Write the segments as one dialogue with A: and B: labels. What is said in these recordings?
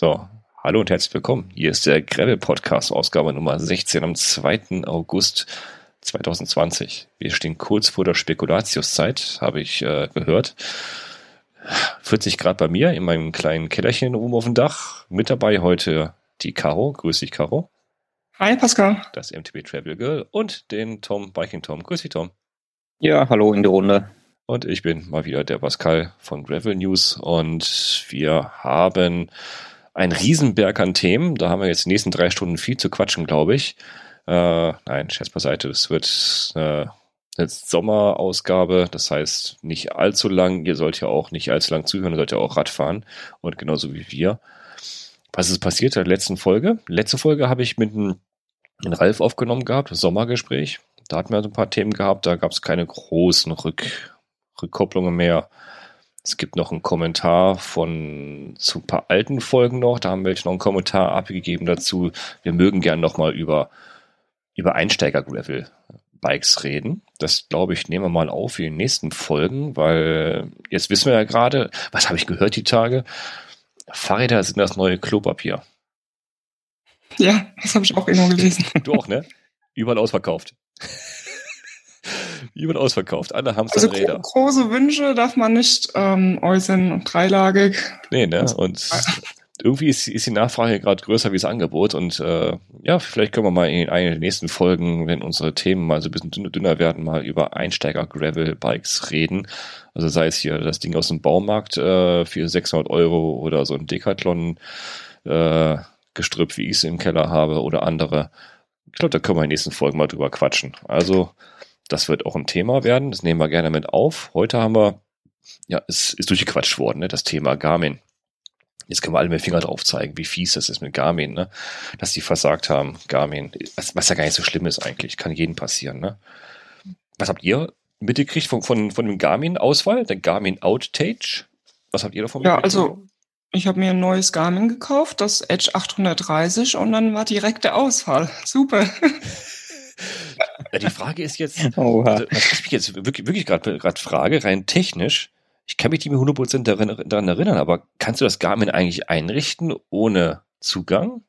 A: So, hallo und herzlich willkommen. Hier ist der Gravel Podcast, Ausgabe Nummer 16 am 2. August 2020. Wir stehen kurz vor der Spekulatiuszeit, habe ich äh, gehört. 40 Grad bei mir in meinem kleinen Kellerchen oben auf dem Dach. Mit dabei heute die Caro. Grüß dich, Caro.
B: Hi, Pascal.
A: Das MTB Travel Girl und den Tom Biking Tom. Grüß dich, Tom.
C: Ja, hallo in die Runde.
A: Und ich bin mal wieder der Pascal von Gravel News und wir haben ein Riesenberg an Themen. Da haben wir jetzt die nächsten drei Stunden viel zu quatschen, glaube ich. Äh, nein, Scherz beiseite. Es wird äh, eine Sommerausgabe, das heißt nicht allzu lang. Ihr sollt ja auch nicht allzu lang zuhören, ihr sollt ja auch Rad fahren und genauso wie wir. Was ist passiert in der letzten Folge? Letzte Folge habe ich mit einem Ralf aufgenommen gehabt, Sommergespräch. Da hatten wir so ein paar Themen gehabt, da gab es keine großen Rück Rückkopplungen mehr. Es gibt noch einen Kommentar von zu ein paar alten Folgen noch. Da haben wir noch einen Kommentar abgegeben dazu. Wir mögen gern nochmal über, über Einsteiger-Gravel-Bikes reden. Das, glaube ich, nehmen wir mal auf in den nächsten Folgen, weil jetzt wissen wir ja gerade, was habe ich gehört die Tage? Fahrräder sind das neue Klopapier.
B: Ja, das habe ich auch irgendwo gelesen.
A: Du auch, ne? Überall ausverkauft. Wird ausverkauft. Alle haben
B: also Räder. Gro große Wünsche darf man nicht ähm, äußern und dreilagig.
A: Nee, ne? Und irgendwie ist, ist die Nachfrage gerade größer wie das Angebot. Und äh, ja, vielleicht können wir mal in einer der nächsten Folgen, wenn unsere Themen mal so ein bisschen dünner, dünner werden, mal über Einsteiger-Gravel-Bikes reden. Also sei es hier das Ding aus dem Baumarkt äh, für 600 Euro oder so ein Decathlon äh, Gestrüpp, wie ich es im Keller habe oder andere. Ich glaube, da können wir in den nächsten Folgen mal drüber quatschen. Also das wird auch ein Thema werden. Das nehmen wir gerne mit auf. Heute haben wir, ja, es ist durchgequatscht worden, ne, das Thema Garmin. Jetzt können wir alle mit dem Finger drauf zeigen, wie fies das ist mit Garmin, ne? Dass die versagt haben, Garmin. Was, ja gar nicht so schlimm ist eigentlich. Kann jedem passieren, ne? Was habt ihr mitgekriegt von, von, von dem Garmin-Auswahl, der Garmin Outage? Was habt ihr davon
B: Ja, also ich habe mir ein neues Garmin gekauft, das Edge 830 und dann war direkt der Ausfall. Super.
A: Die Frage ist jetzt, also, was ich mich jetzt wirklich, wirklich gerade frage, rein technisch, ich kann mich nicht mehr 100% daran, daran erinnern, aber kannst du das Garmin eigentlich einrichten ohne Zugang?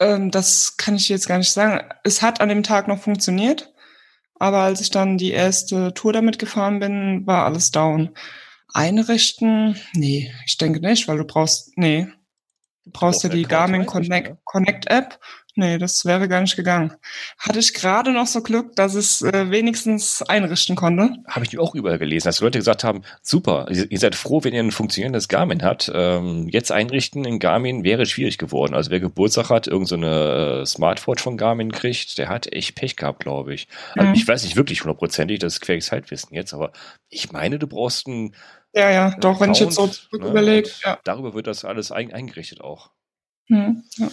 B: Ähm, das kann ich jetzt gar nicht sagen. Es hat an dem Tag noch funktioniert, aber als ich dann die erste Tour damit gefahren bin, war alles down. Einrichten? Nee, ich denke nicht, weil du brauchst, nee, du brauchst ja die Garmin Connect, ne? Connect App Nee, das wäre gar nicht gegangen. Hatte ich gerade noch so Glück, dass es äh, wenigstens einrichten konnte.
A: Habe ich auch überall gelesen, dass Leute gesagt haben, super, ihr seid froh, wenn ihr ein funktionierendes Garmin habt. Ähm, jetzt einrichten in Garmin wäre schwierig geworden. Also wer Geburtstag hat, irgendeine so äh, Smartwatch von Garmin kriegt, der hat echt Pech gehabt, glaube ich. Also mhm. ich weiß nicht wirklich hundertprozentig, das ist quäliges Halbwissen jetzt, aber ich meine, du brauchst ein
B: ja, ja, doch, Account, wenn ich jetzt so zurück ne, überlege. Ja.
A: Darüber wird das alles ein, eingerichtet auch.
C: Mhm, ja.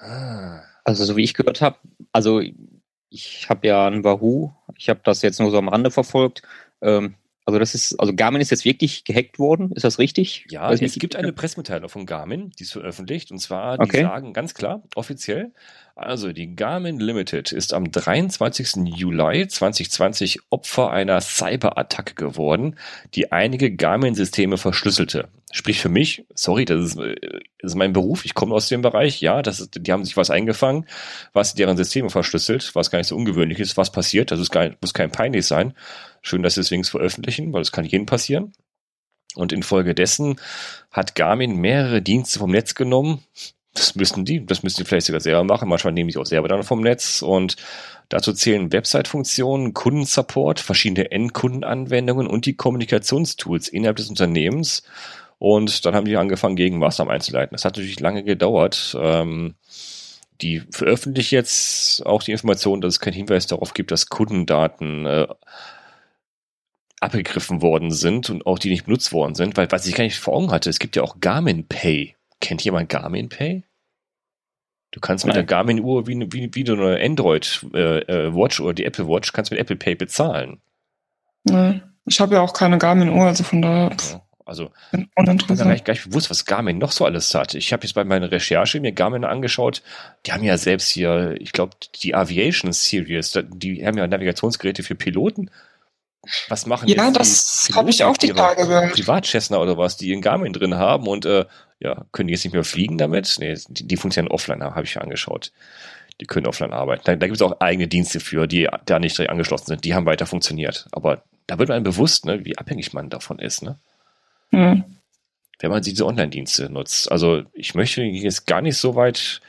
C: Ah. Also so wie ich gehört habe, also ich habe ja ein Wahoo, ich habe das jetzt nur so am Rande verfolgt. Ähm, also das ist, also Garmin ist jetzt wirklich gehackt worden, ist das richtig?
A: Ja, es gibt eine Pressemitteilung von Garmin, die ist veröffentlicht und zwar, die okay. sagen ganz klar, offiziell, also die Garmin Limited ist am 23. Juli 2020 Opfer einer Cyberattacke geworden, die einige Garmin-Systeme verschlüsselte. Sprich für mich, sorry, das ist, das ist mein Beruf, ich komme aus dem Bereich, ja, das ist, die haben sich was eingefangen, was deren Systeme verschlüsselt, was gar nicht so ungewöhnlich ist, was passiert, das ist gar, muss kein peinlich sein. Schön, dass sie deswegen veröffentlichen, weil das kann jedem passieren. Und infolgedessen hat Garmin mehrere Dienste vom Netz genommen. Das müssten die, das müssen die vielleicht sogar selber machen. Manchmal nehmen sie auch selber dann vom Netz. Und dazu zählen Website-Funktionen, Kundensupport, verschiedene Endkundenanwendungen und die Kommunikationstools innerhalb des Unternehmens. Und dann haben die angefangen, Gegenmaßnahmen einzuleiten. Das hat natürlich lange gedauert. Ähm, die veröffentlichen jetzt auch die Information, dass es keinen Hinweis darauf gibt, dass Kundendaten äh, abgegriffen worden sind und auch die nicht benutzt worden sind, weil was ich gar nicht vor Augen hatte, es gibt ja auch Garmin Pay. Kennt jemand Garmin Pay? Du kannst mit Nein. der Garmin-Uhr wie, wie, wie du eine Android-Watch äh, äh oder die Apple Watch kannst mit Apple Pay bezahlen.
B: Nein, ich habe ja auch keine Garmin-Uhr, also von daher. Ja,
A: also, uninteressant. Ich habe gar nicht bewusst, was Garmin noch so alles hat. Ich habe jetzt bei meiner Recherche mir Garmin angeschaut. Die haben ja selbst hier, ich glaube, die Aviation Series, die haben ja Navigationsgeräte für Piloten. Was machen
B: Ja, das habe ich auch die Tage gehört.
A: Privatchessner oder was, die in Garmin drin haben und äh, ja, können die jetzt nicht mehr fliegen damit? Nee, die, die funktionieren offline, habe ich ja angeschaut. Die können offline arbeiten. Da, da gibt es auch eigene Dienste für, die da nicht direkt angeschlossen sind. Die haben weiter funktioniert. Aber da wird man bewusst, ne, wie abhängig man davon ist. Ne? Mhm. Wenn man diese Online-Dienste nutzt. Also ich möchte jetzt gar nicht so weit,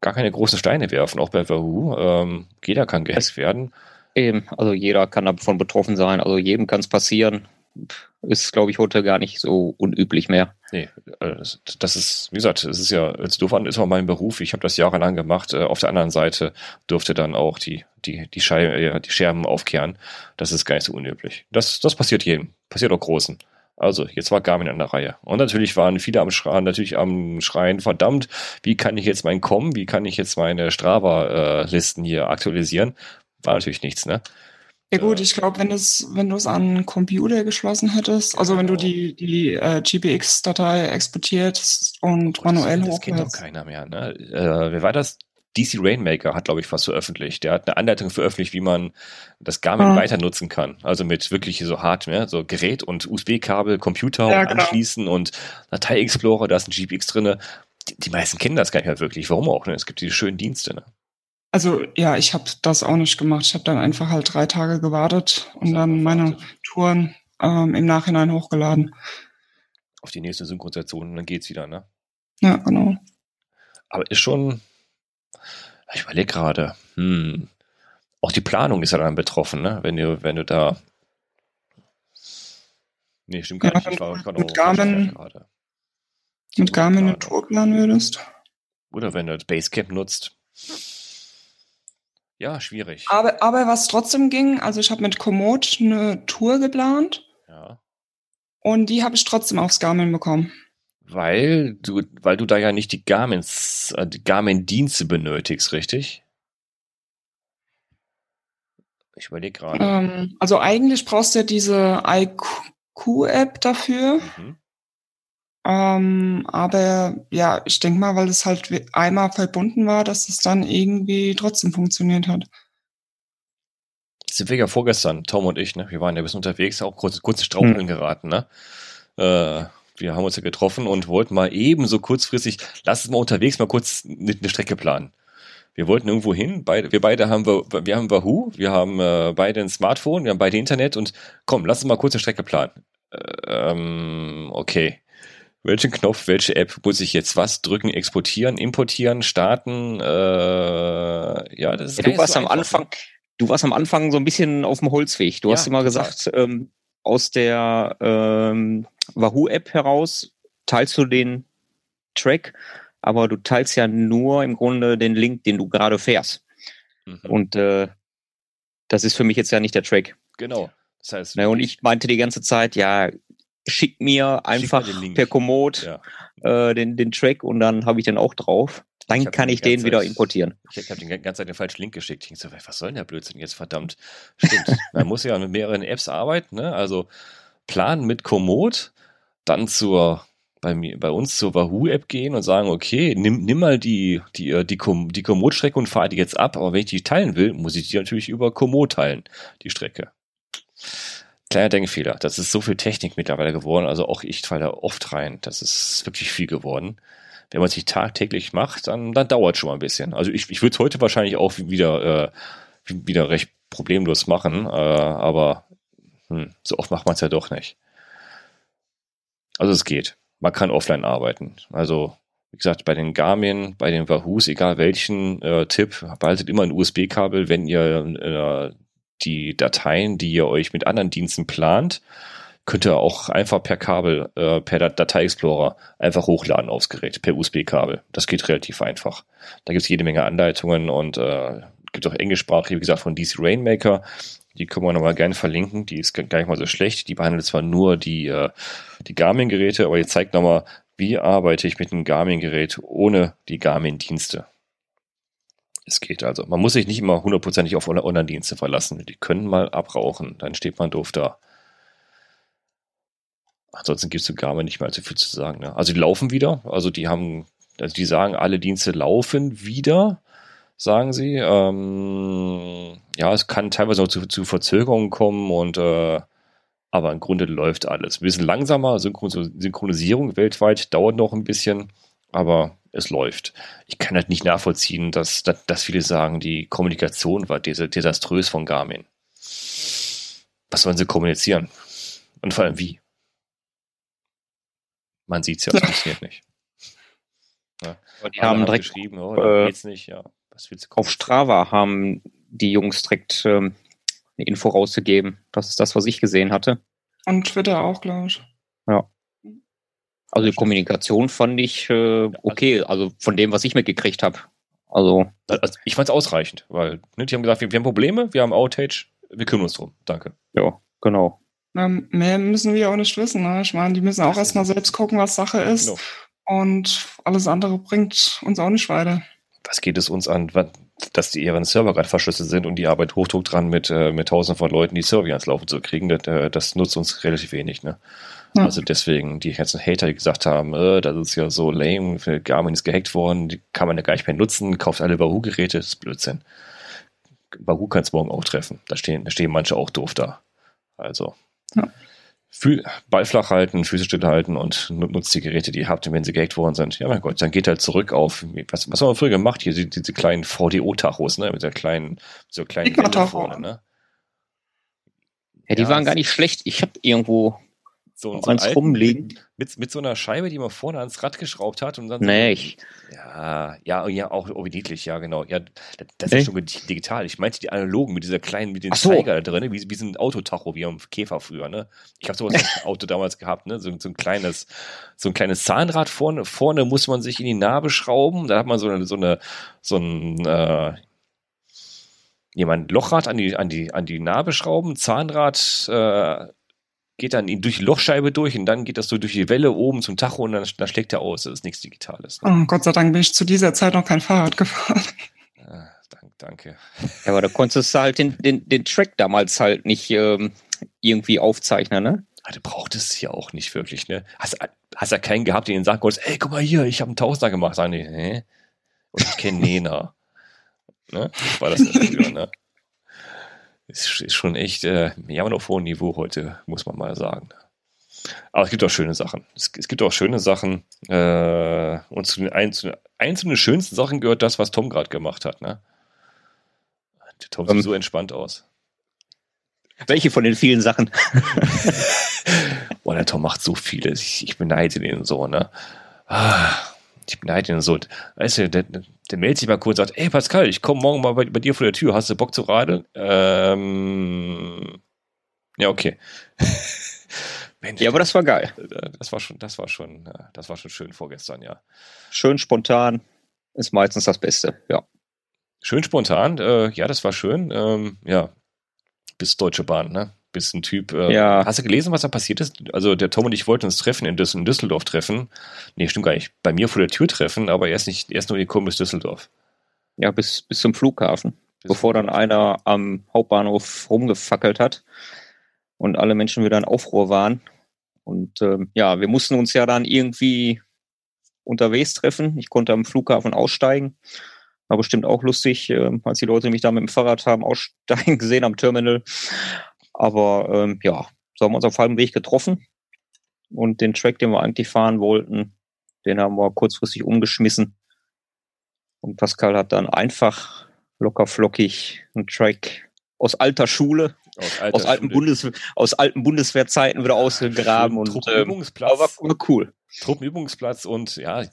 A: gar keine großen Steine werfen, auch bei Wahoo. Ähm, jeder kann gehackt werden.
C: Eben, also jeder kann davon betroffen sein. Also jedem kann es passieren ist, glaube ich, heute gar nicht so unüblich mehr.
A: Nee, äh, das ist, wie gesagt, es ist ja, an ist auch mein Beruf. Ich habe das jahrelang gemacht. Äh, auf der anderen Seite durfte dann auch die, die, die, Schei die Scherben aufkehren. Das ist gar nicht so unüblich. Das, das passiert jedem. Passiert auch Großen. Also, jetzt war Garmin an der Reihe. Und natürlich waren viele am Schreien, natürlich am Schreien, verdammt, wie kann ich jetzt mein Com, wie kann ich jetzt meine Strava-Listen hier aktualisieren? War natürlich nichts, ne?
B: Ja gut, ich glaube, wenn du es wenn du es an Computer geschlossen hättest, also wenn du die die äh, GPX-Datei exportierst und oh, manuell
A: das, das kennt doch keiner mehr. Ne? Äh, wer war das? DC Rainmaker hat, glaube ich, was veröffentlicht. Der hat eine Anleitung veröffentlicht, wie man das Garmin ah. weiter nutzen kann. Also mit wirklich so Hardware, so Gerät und USB-Kabel, Computer ja, genau. anschließen und Datei Explorer, da ist ein GPX drinne. Die, die, meisten kennen das gar nicht mehr wirklich. Warum auch? Ne? Es gibt diese schönen Dienste. Ne?
B: Also ja, ich habe das auch nicht gemacht. Ich habe dann einfach halt drei Tage gewartet und dann meine Touren ähm, im Nachhinein hochgeladen.
A: Auf die nächste Synchronisation und dann geht's wieder, ne?
B: Ja, genau.
A: Aber ist schon, ich überlege gerade, hm, auch die Planung ist ja dann betroffen, ne? Wenn du, wenn du da.
B: Nee, stimmt gar ja, nicht. Ich war, ich war mit Garmin, mit Garmin eine Tour planen würdest.
A: Oder wenn du Basecamp nutzt. Ja, schwierig.
B: Aber, aber was trotzdem ging, also ich habe mit Komoot eine Tour geplant. Ja. Und die habe ich trotzdem aufs Garmin bekommen.
A: Weil du, weil du da ja nicht die Garmins, äh, die Garmin-Dienste benötigst, richtig? Ich überlege gerade.
B: Ähm, also eigentlich brauchst du ja diese IQ-App dafür. Mhm. Ähm, aber ja, ich denke mal, weil es halt einmal verbunden war, dass es dann irgendwie trotzdem funktioniert hat.
A: Sind wir ja vorgestern, Tom und ich, ne? Wir waren ja bis unterwegs, auch kurz, kurz in Straucheln hm. geraten, ne? Äh, wir haben uns ja getroffen und wollten mal eben so kurzfristig, lass uns mal unterwegs mal kurz eine, Strecke planen. Wir wollten irgendwo hin, beide, wir beide haben wir, wir haben Wahoo, wir haben äh, beide ein Smartphone, wir haben beide Internet und komm, lass uns mal kurz eine Strecke planen. Äh, ähm, okay welchen Knopf, welche App muss ich jetzt was drücken, exportieren, importieren, starten? Äh, ja, das ist
C: ja, du warst so am Anfang, ne? du warst am Anfang so ein bisschen auf dem Holzweg. Du ja, hast immer gesagt, ähm, aus der ähm, Wahoo-App heraus teilst du den Track, aber du teilst ja nur im Grunde den Link, den du gerade fährst. Mhm. Und äh, das ist für mich jetzt ja nicht der Track.
A: Genau.
C: Das heißt, Na, und ich meinte die ganze Zeit, ja, schick mir einfach schick per Komoot ja. äh, den, den Track und dann habe ich den auch drauf. Dann ich kann ich den Zeit, wieder importieren.
A: Ich habe den ganze Zeit den falschen Link geschickt. Ich so, was soll denn der Blödsinn jetzt, verdammt? Stimmt. Man muss ja mit mehreren Apps arbeiten, ne? Also planen mit Komoot, dann zur bei, mir, bei uns zur Wahoo-App gehen und sagen, okay, nimm, nimm mal die, die, äh, die, die, die Komoot-Strecke und fahre die jetzt ab, aber wenn ich die teilen will, muss ich die natürlich über Komoot teilen, die Strecke kleiner Denkfehler. Das ist so viel Technik mittlerweile geworden. Also auch ich falle da oft rein. Das ist wirklich viel geworden. Wenn man sich tagtäglich macht, dann, dann dauert schon mal ein bisschen. Also ich, ich würde es heute wahrscheinlich auch wieder, äh, wieder recht problemlos machen, äh, aber hm, so oft macht man es ja doch nicht. Also es geht. Man kann offline arbeiten. Also wie gesagt, bei den Garmin, bei den Wahoos, egal welchen äh, Tipp, behaltet immer ein USB-Kabel, wenn ihr äh, die Dateien, die ihr euch mit anderen Diensten plant, könnt ihr auch einfach per Kabel, äh, per Datei Explorer einfach hochladen aufs Gerät, per USB-Kabel. Das geht relativ einfach. Da gibt es jede Menge Anleitungen und äh, gibt auch englischsprachige, wie gesagt, von DC Rainmaker. Die können wir nochmal gerne verlinken. Die ist gar nicht mal so schlecht. Die behandelt zwar nur die, äh, die Garmin-Geräte, aber die zeigt nochmal, wie arbeite ich mit einem Garmin-Gerät ohne die Garmin-Dienste. Es geht also. Man muss sich nicht immer hundertprozentig auf Online-Dienste verlassen. Die können mal abrauchen. Dann steht man doof da. Ansonsten gibt es zu nicht mehr allzu viel zu sagen. Ne? Also die laufen wieder. Also die haben, also die sagen, alle Dienste laufen wieder, sagen sie. Ähm, ja, es kann teilweise auch zu, zu Verzögerungen kommen und äh, Aber im Grunde läuft alles. Ein bisschen langsamer, Synchronisierung weltweit dauert noch ein bisschen, aber es läuft. Ich kann halt nicht nachvollziehen, dass, dass, dass viele sagen, die Kommunikation war desaströs von Garmin. Was wollen sie kommunizieren? Und vor allem wie? Man sieht es ja, es funktioniert nicht.
C: Ja. die Alle haben direkt geschrieben, oh, äh, geht's nicht, ja. auf Strava haben die Jungs direkt ähm, eine Info rausgegeben. Das ist das, was ich gesehen hatte.
B: Und Twitter auch, glaube ich.
C: Ja. Also die Kommunikation fand ich äh, okay, also von dem, was ich mitgekriegt habe. Also,
A: also ich fand es ausreichend, weil ne, die haben gesagt, wir, wir, haben Probleme, wir haben Outage, wir kümmern uns drum. Danke.
C: Ja, genau.
B: Na, mehr müssen wir auch nicht wissen. Ne? Ich meine, die müssen auch erstmal selbst gucken, was Sache ist. Genau. Und alles andere bringt uns auch nicht weiter.
A: Was geht es uns an? dass die ihren Server gerade verschlüsselt sind und die Arbeit Hochdruck dran mit, äh, mit tausenden von Leuten die Server ans Laufen zu kriegen, das, äh, das nutzt uns relativ wenig. Ne? Ja. Also deswegen, die ganzen Hater, die gesagt haben, äh, das ist ja so lame, Garmin ist gehackt worden, die kann man ja gar nicht mehr nutzen, kauft alle Wahoo-Geräte, das ist Blödsinn. Wahoo kann es morgen auch treffen. Da stehen, da stehen manche auch doof da. Also. Ja. Ball flach halten, Füße still halten und nutzt die Geräte, die ihr habt, wenn sie gehackt worden sind. Ja, mein Gott, dann geht halt zurück auf, was, was haben wir früher gemacht? Hier, diese, diese kleinen VDO-Tachos, ne, mit der kleinen, so kleinen Welle vorne, ne?
C: Ja, die ja, waren gar nicht schlecht. Ich habe irgendwo
A: so, so eins rumliegen. Mit, mit so einer Scheibe, die man vorne ans Rad geschraubt hat und dann.
C: Nee,
A: so, ich. Ja, ja, ja, auch oh, niedlich, ja, genau. Ja, das, das ist schon digital. Ich meinte die analogen mit dieser kleinen, mit den so. Zeiger da drin, wie, wie so ein Autotacho, wie am Käfer früher, ne? Ich habe sowas im Auto damals gehabt, ne? So, so, ein kleines, so ein kleines Zahnrad vorne, vorne muss man sich in die Narbe schrauben. Da hat man so eine, so eine, so ein, äh, jemand Lochrad an die, an die, an die Narbe schrauben, Zahnrad, äh, geht dann durch die Lochscheibe durch und dann geht das so durch die Welle oben zum Tacho und dann, dann schlägt er aus. Das ist nichts Digitales.
B: Ne? Oh, Gott sei Dank bin ich zu dieser Zeit noch kein Fahrrad gefahren.
A: Ah, dank, danke.
C: Ja, aber da konntest du halt den, den, den Track damals halt nicht ähm, irgendwie aufzeichnen, ne?
A: Ah, du brauchtest es ja auch nicht wirklich, ne? Hast, hast ja keinen gehabt, den sagen konntest, ey, guck mal hier, ich habe einen Tausender gemacht. Sagen die, hä? Und ich kenne Nena. ne? war das früher, ne? Ist, ist schon echt, äh, ja, auf hohem Niveau heute, muss man mal sagen. Aber es gibt auch schöne Sachen. Es, es gibt auch schöne Sachen. Äh, und zu den, ein, zu den einzelnen schönsten Sachen gehört das, was Tom gerade gemacht hat. Ne? Der Tom sieht um, so entspannt aus.
C: Welche von den vielen Sachen?
A: Boah, der Tom macht so vieles. Ich, ich beneide den so, ne? Ah ich beneide ihn so. Weißt du, der, der meldet sich mal kurz und sagt, ey Pascal, ich komme morgen mal bei, bei, dir vor der Tür, hast du Bock zu radeln? Ähm, ja, okay.
C: Mensch, ja, aber das war geil.
A: Das war schon, das war schon, das war schon schön vorgestern, ja.
C: Schön spontan ist meistens das Beste, ja.
A: Schön spontan, äh, ja, das war schön. Ähm, ja, bis Deutsche Bahn, ne? Bist ein Typ. Äh, ja. Hast du gelesen, was da passiert ist? Also der Tom und ich wollten uns treffen in, Düssel in Düsseldorf treffen. Nee, stimmt gar nicht. Bei mir vor der Tür treffen, aber erst nicht, erst nur gekommen bis Düsseldorf.
C: Ja, bis, bis zum Flughafen. Bis bevor dann einer am Hauptbahnhof rumgefackelt hat und alle Menschen wieder in Aufruhr waren. Und ähm, ja, wir mussten uns ja dann irgendwie unterwegs treffen. Ich konnte am Flughafen aussteigen. War bestimmt auch lustig, äh, als die Leute mich da mit dem Fahrrad haben aussteigen gesehen am Terminal. Aber ähm, ja, so haben wir uns auf halbem Weg getroffen und den Track, den wir eigentlich fahren wollten, den haben wir kurzfristig umgeschmissen. Und Pascal hat dann einfach locker flockig einen Track aus alter Schule, aus, alter aus, alten, Bundes, aus alten Bundeswehrzeiten wieder ausgegraben. und
A: Truppenübungsplatz. Ähm, war cool. Truppenübungsplatz und ja,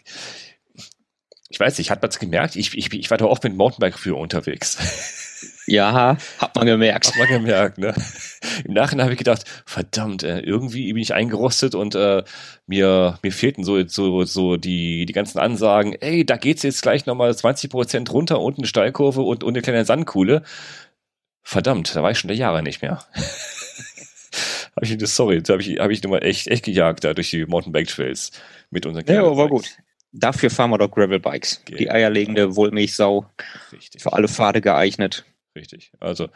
A: ich weiß nicht, hat man es gemerkt? Ich, ich, ich war da oft mit Mountainbike für unterwegs.
C: Ja, hat man gemerkt.
A: Hat man gemerkt, ne? Im Nachhinein habe ich gedacht, verdammt, äh, irgendwie bin ich eingerostet und äh, mir, mir fehlten so, so, so die, die ganzen Ansagen, ey, da geht's jetzt gleich nochmal 20 Prozent runter, unten eine Steilkurve und, und eine kleine Sandkuhle. Verdammt, da war ich schon der Jahre nicht mehr. habe ich, sorry, da habe ich, hab ich nochmal echt, echt gejagt da durch die Mountainbike Trails mit unseren
C: Ja, war gut. Dafür fahren wir doch Gravel-Bikes. Okay. Die eierlegende Wollmilchsau. Richtig. Für alle Pfade geeignet.
A: Richtig. Also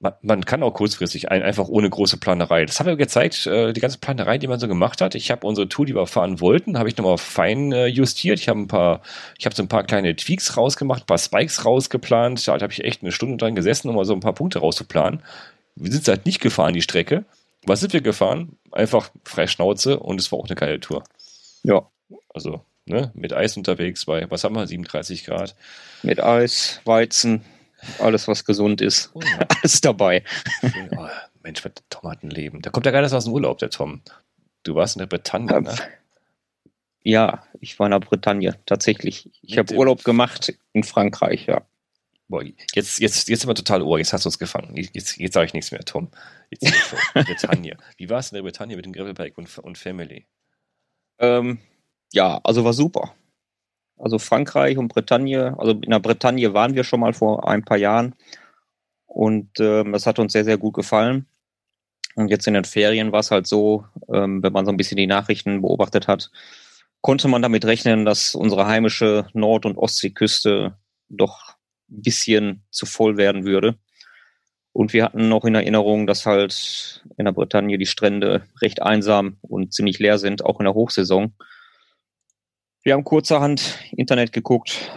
A: man, man kann auch kurzfristig ein, einfach ohne große Planerei. Das haben wir gezeigt, äh, die ganze Planerei, die man so gemacht hat. Ich habe unsere Tour, die wir fahren wollten, habe ich nochmal fein äh, justiert. Ich habe ein paar, ich habe so ein paar kleine Tweaks rausgemacht, ein paar Spikes rausgeplant. Da habe ich echt eine Stunde dran gesessen, um mal so ein paar Punkte rauszuplanen. Wir sind halt nicht gefahren, die Strecke. Was sind wir gefahren? Einfach frei Schnauze und es war auch eine geile Tour.
C: Ja.
A: Also, ne, mit Eis unterwegs bei, was haben wir, 37 Grad.
C: Mit Eis, Weizen, alles, was gesund ist. Oh, ja. alles dabei.
A: Oh, Mensch, mit Tomatenleben. Da kommt ja gar nicht aus dem Urlaub, der Tom. Du warst in der Bretagne, ne?
C: Ja, ich war in der Bretagne, tatsächlich. Ich habe Urlaub gemacht in Frankreich, ja.
A: Boah, jetzt, jetzt, jetzt sind wir total ohr, jetzt hast du uns gefangen. Jetzt, jetzt sage ich nichts mehr, Tom. Jetzt Bretagne. Wie war es in der Bretagne mit dem Gravelbike und, und Family?
C: Ähm, ja, also war super. Also Frankreich und Bretagne, also in der Bretagne waren wir schon mal vor ein paar Jahren und ähm, das hat uns sehr, sehr gut gefallen. Und jetzt in den Ferien war es halt so, ähm, wenn man so ein bisschen die Nachrichten beobachtet hat, konnte man damit rechnen, dass unsere heimische Nord- und Ostseeküste doch ein bisschen zu voll werden würde. Und wir hatten noch in Erinnerung, dass halt in der Bretagne die Strände recht einsam und ziemlich leer sind, auch in der Hochsaison. Wir haben kurzerhand Internet geguckt,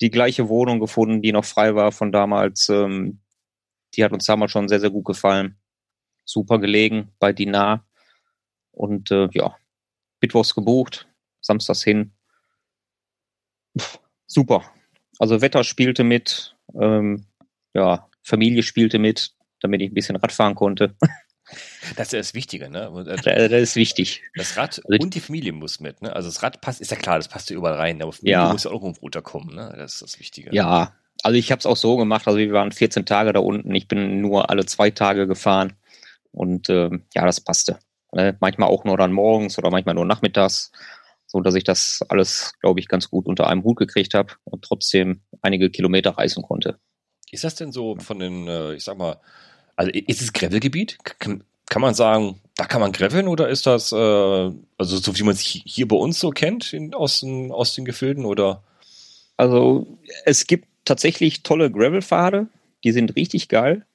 C: die gleiche Wohnung gefunden, die noch frei war von damals. Ähm, die hat uns damals schon sehr, sehr gut gefallen. Super gelegen bei Dinar. Und äh, ja, Mittwochs gebucht, samstags hin. Pff, super. Also Wetter spielte mit, ähm, ja, Familie spielte mit, damit ich ein bisschen Radfahren konnte.
A: Das ist das Wichtige, ne?
C: Das, das ist wichtig.
A: Das Rad also und die Familie muss mit, ne? Also das Rad passt, ist ja klar, das passt ja überall rein, aber Familie ja. muss ja auch irgendwo runterkommen, ne? Das ist das Wichtige.
C: Ja, also ich habe es auch so gemacht, also wir waren 14 Tage da unten, ich bin nur alle zwei Tage gefahren und ähm, ja, das passte. Ne? Manchmal auch nur dann morgens oder manchmal nur nachmittags so dass ich das alles, glaube ich, ganz gut unter einem Hut gekriegt habe und trotzdem einige Kilometer reisen konnte.
A: Ist das denn so von den, äh, ich sag mal, also ist es Gravelgebiet? Kann, kann man sagen, da kann man graveln oder ist das, äh, also so wie man es hier bei uns so kennt in, aus, den, aus den Gefilden oder?
C: Also es gibt tatsächlich tolle Gravelpfade, die sind richtig geil.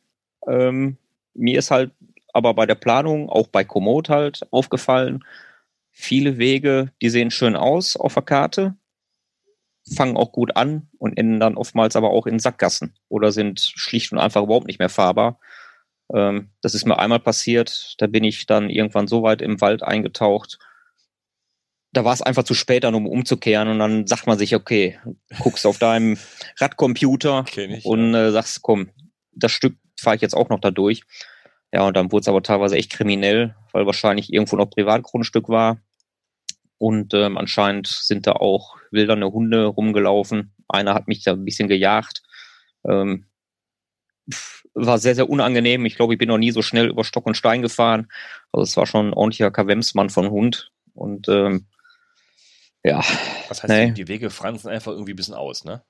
C: Ähm, mir ist halt aber bei der Planung, auch bei Komoot halt aufgefallen, viele Wege, die sehen schön aus auf der Karte, fangen auch gut an und enden dann oftmals aber auch in Sackgassen oder sind schlicht und einfach überhaupt nicht mehr fahrbar. Ähm, das ist mir einmal passiert, da bin ich dann irgendwann so weit im Wald eingetaucht, da war es einfach zu spät dann, um umzukehren und dann sagt man sich, okay, guckst auf deinem Radcomputer ich, und äh, sagst, komm, das Stück fahre ich jetzt auch noch da durch. Ja, und dann wurde es aber teilweise echt kriminell, weil wahrscheinlich irgendwo noch Privatgrundstück war. Und ähm, anscheinend sind da auch wildernde Hunde rumgelaufen. Einer hat mich da ein bisschen gejagt. Ähm, war sehr, sehr unangenehm. Ich glaube, ich bin noch nie so schnell über Stock und Stein gefahren. Also es war schon ein ordentlicher Kavemsmann von Hund. Und ähm, ja.
A: Was heißt, nee. die Wege fransen einfach irgendwie ein bisschen aus, ne?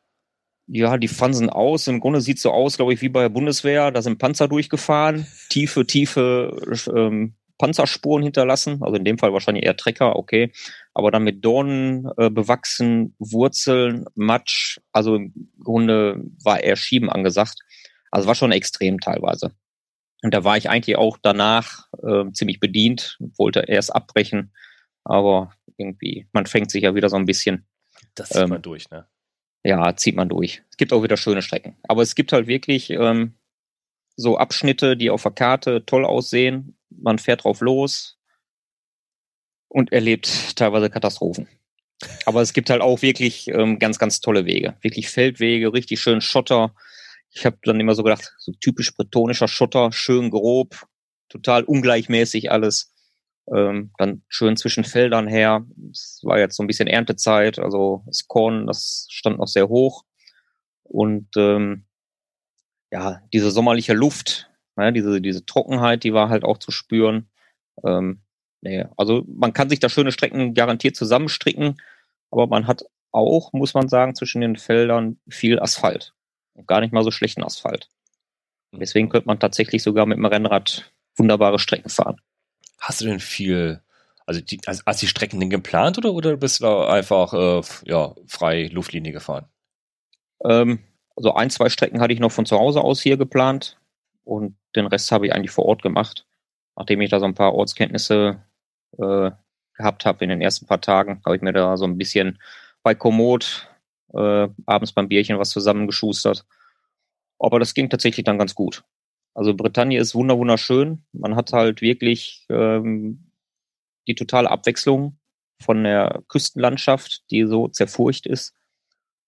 C: Ja, die fansen aus. Im Grunde sieht so aus, glaube ich, wie bei der Bundeswehr. Da sind Panzer durchgefahren, tiefe, tiefe ähm, Panzerspuren hinterlassen. Also in dem Fall wahrscheinlich eher Trecker, okay. Aber dann mit Dornen äh, bewachsen, Wurzeln, Matsch. Also im Grunde war eher Schieben angesagt. Also war schon extrem teilweise. Und da war ich eigentlich auch danach äh, ziemlich bedient, wollte erst abbrechen, aber irgendwie, man fängt sich ja wieder so ein bisschen.
A: Das zieht ähm, man durch, ne?
C: ja, zieht man durch. Es gibt auch wieder schöne Strecken. Aber es gibt halt wirklich ähm, so Abschnitte, die auf der Karte toll aussehen. Man fährt drauf los und erlebt teilweise Katastrophen. Aber es gibt halt auch wirklich ähm, ganz, ganz tolle Wege. Wirklich Feldwege, richtig schön Schotter. Ich habe dann immer so gedacht, so typisch bretonischer Schotter, schön grob, total ungleichmäßig alles. Ähm, dann schön zwischen Feldern her. Es war jetzt so ein bisschen Erntezeit, also das Korn, das stand noch sehr hoch. Und ähm, ja, diese sommerliche Luft, ne, diese, diese Trockenheit, die war halt auch zu spüren. Ähm, nee, also man kann sich da schöne Strecken garantiert zusammenstricken, aber man hat auch, muss man sagen, zwischen den Feldern viel Asphalt. Gar nicht mal so schlechten Asphalt. Deswegen könnte man tatsächlich sogar mit dem Rennrad wunderbare Strecken fahren.
A: Hast du denn viel, also die, also hast die Strecken denn geplant oder, oder bist du da einfach äh, ja, frei Luftlinie gefahren?
C: Ähm, also ein, zwei Strecken hatte ich noch von zu Hause aus hier geplant und den Rest habe ich eigentlich vor Ort gemacht. Nachdem ich da so ein paar Ortskenntnisse äh, gehabt habe in den ersten paar Tagen, habe ich mir da so ein bisschen bei Komoot äh, abends beim Bierchen was zusammengeschustert. Aber das ging tatsächlich dann ganz gut. Also Bretagne ist wunderschön. Man hat halt wirklich ähm, die totale Abwechslung von der Küstenlandschaft, die so zerfurcht ist.